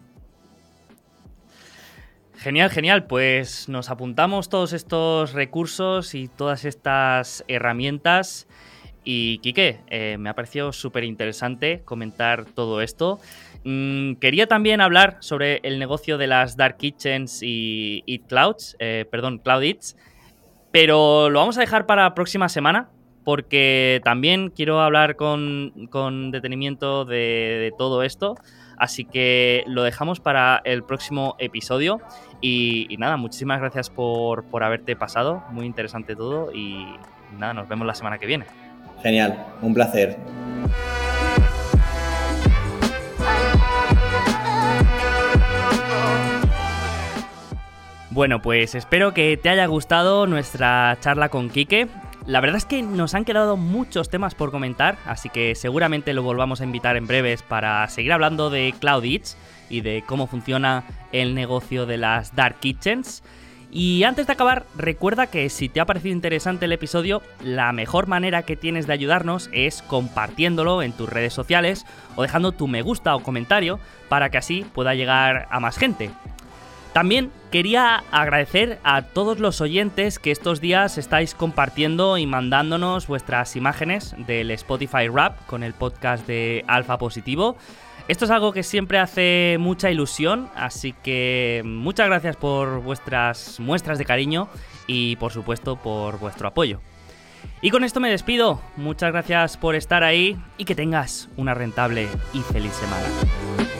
Genial, genial. Pues nos apuntamos todos estos recursos y todas estas herramientas. Y Quique, eh, me ha parecido súper interesante comentar todo esto. Mm, quería también hablar sobre el negocio de las Dark Kitchens y Eat Clouds, eh, perdón, Cloud Eats. Pero lo vamos a dejar para la próxima semana, porque también quiero hablar con, detenimiento de, todo esto. Así que lo dejamos para el próximo episodio. Y, nada, muchísimas gracias por, por, haberte pasado. Muy interesante todo. Y nada, nos vemos la semana que viene. Genial, un placer. Bueno, pues espero que te haya gustado nuestra charla con Quique. La verdad es que nos han quedado muchos temas por comentar, así que seguramente lo volvamos a invitar en breves para seguir hablando de Cloud Eats y de cómo funciona el negocio de las Dark Kitchens. Y antes de acabar, recuerda que si te ha parecido interesante el episodio, la mejor manera que tienes de ayudarnos es compartiéndolo en tus redes sociales o dejando tu me gusta o comentario para que así pueda llegar a más gente. También quería agradecer a todos los oyentes que estos días estáis compartiendo y mandándonos vuestras imágenes del Spotify Rap con el podcast de Alfa Positivo. Esto es algo que siempre hace mucha ilusión, así que muchas gracias por vuestras muestras de cariño y por supuesto por vuestro apoyo. Y con esto me despido, muchas gracias por estar ahí y que tengas una rentable y feliz semana.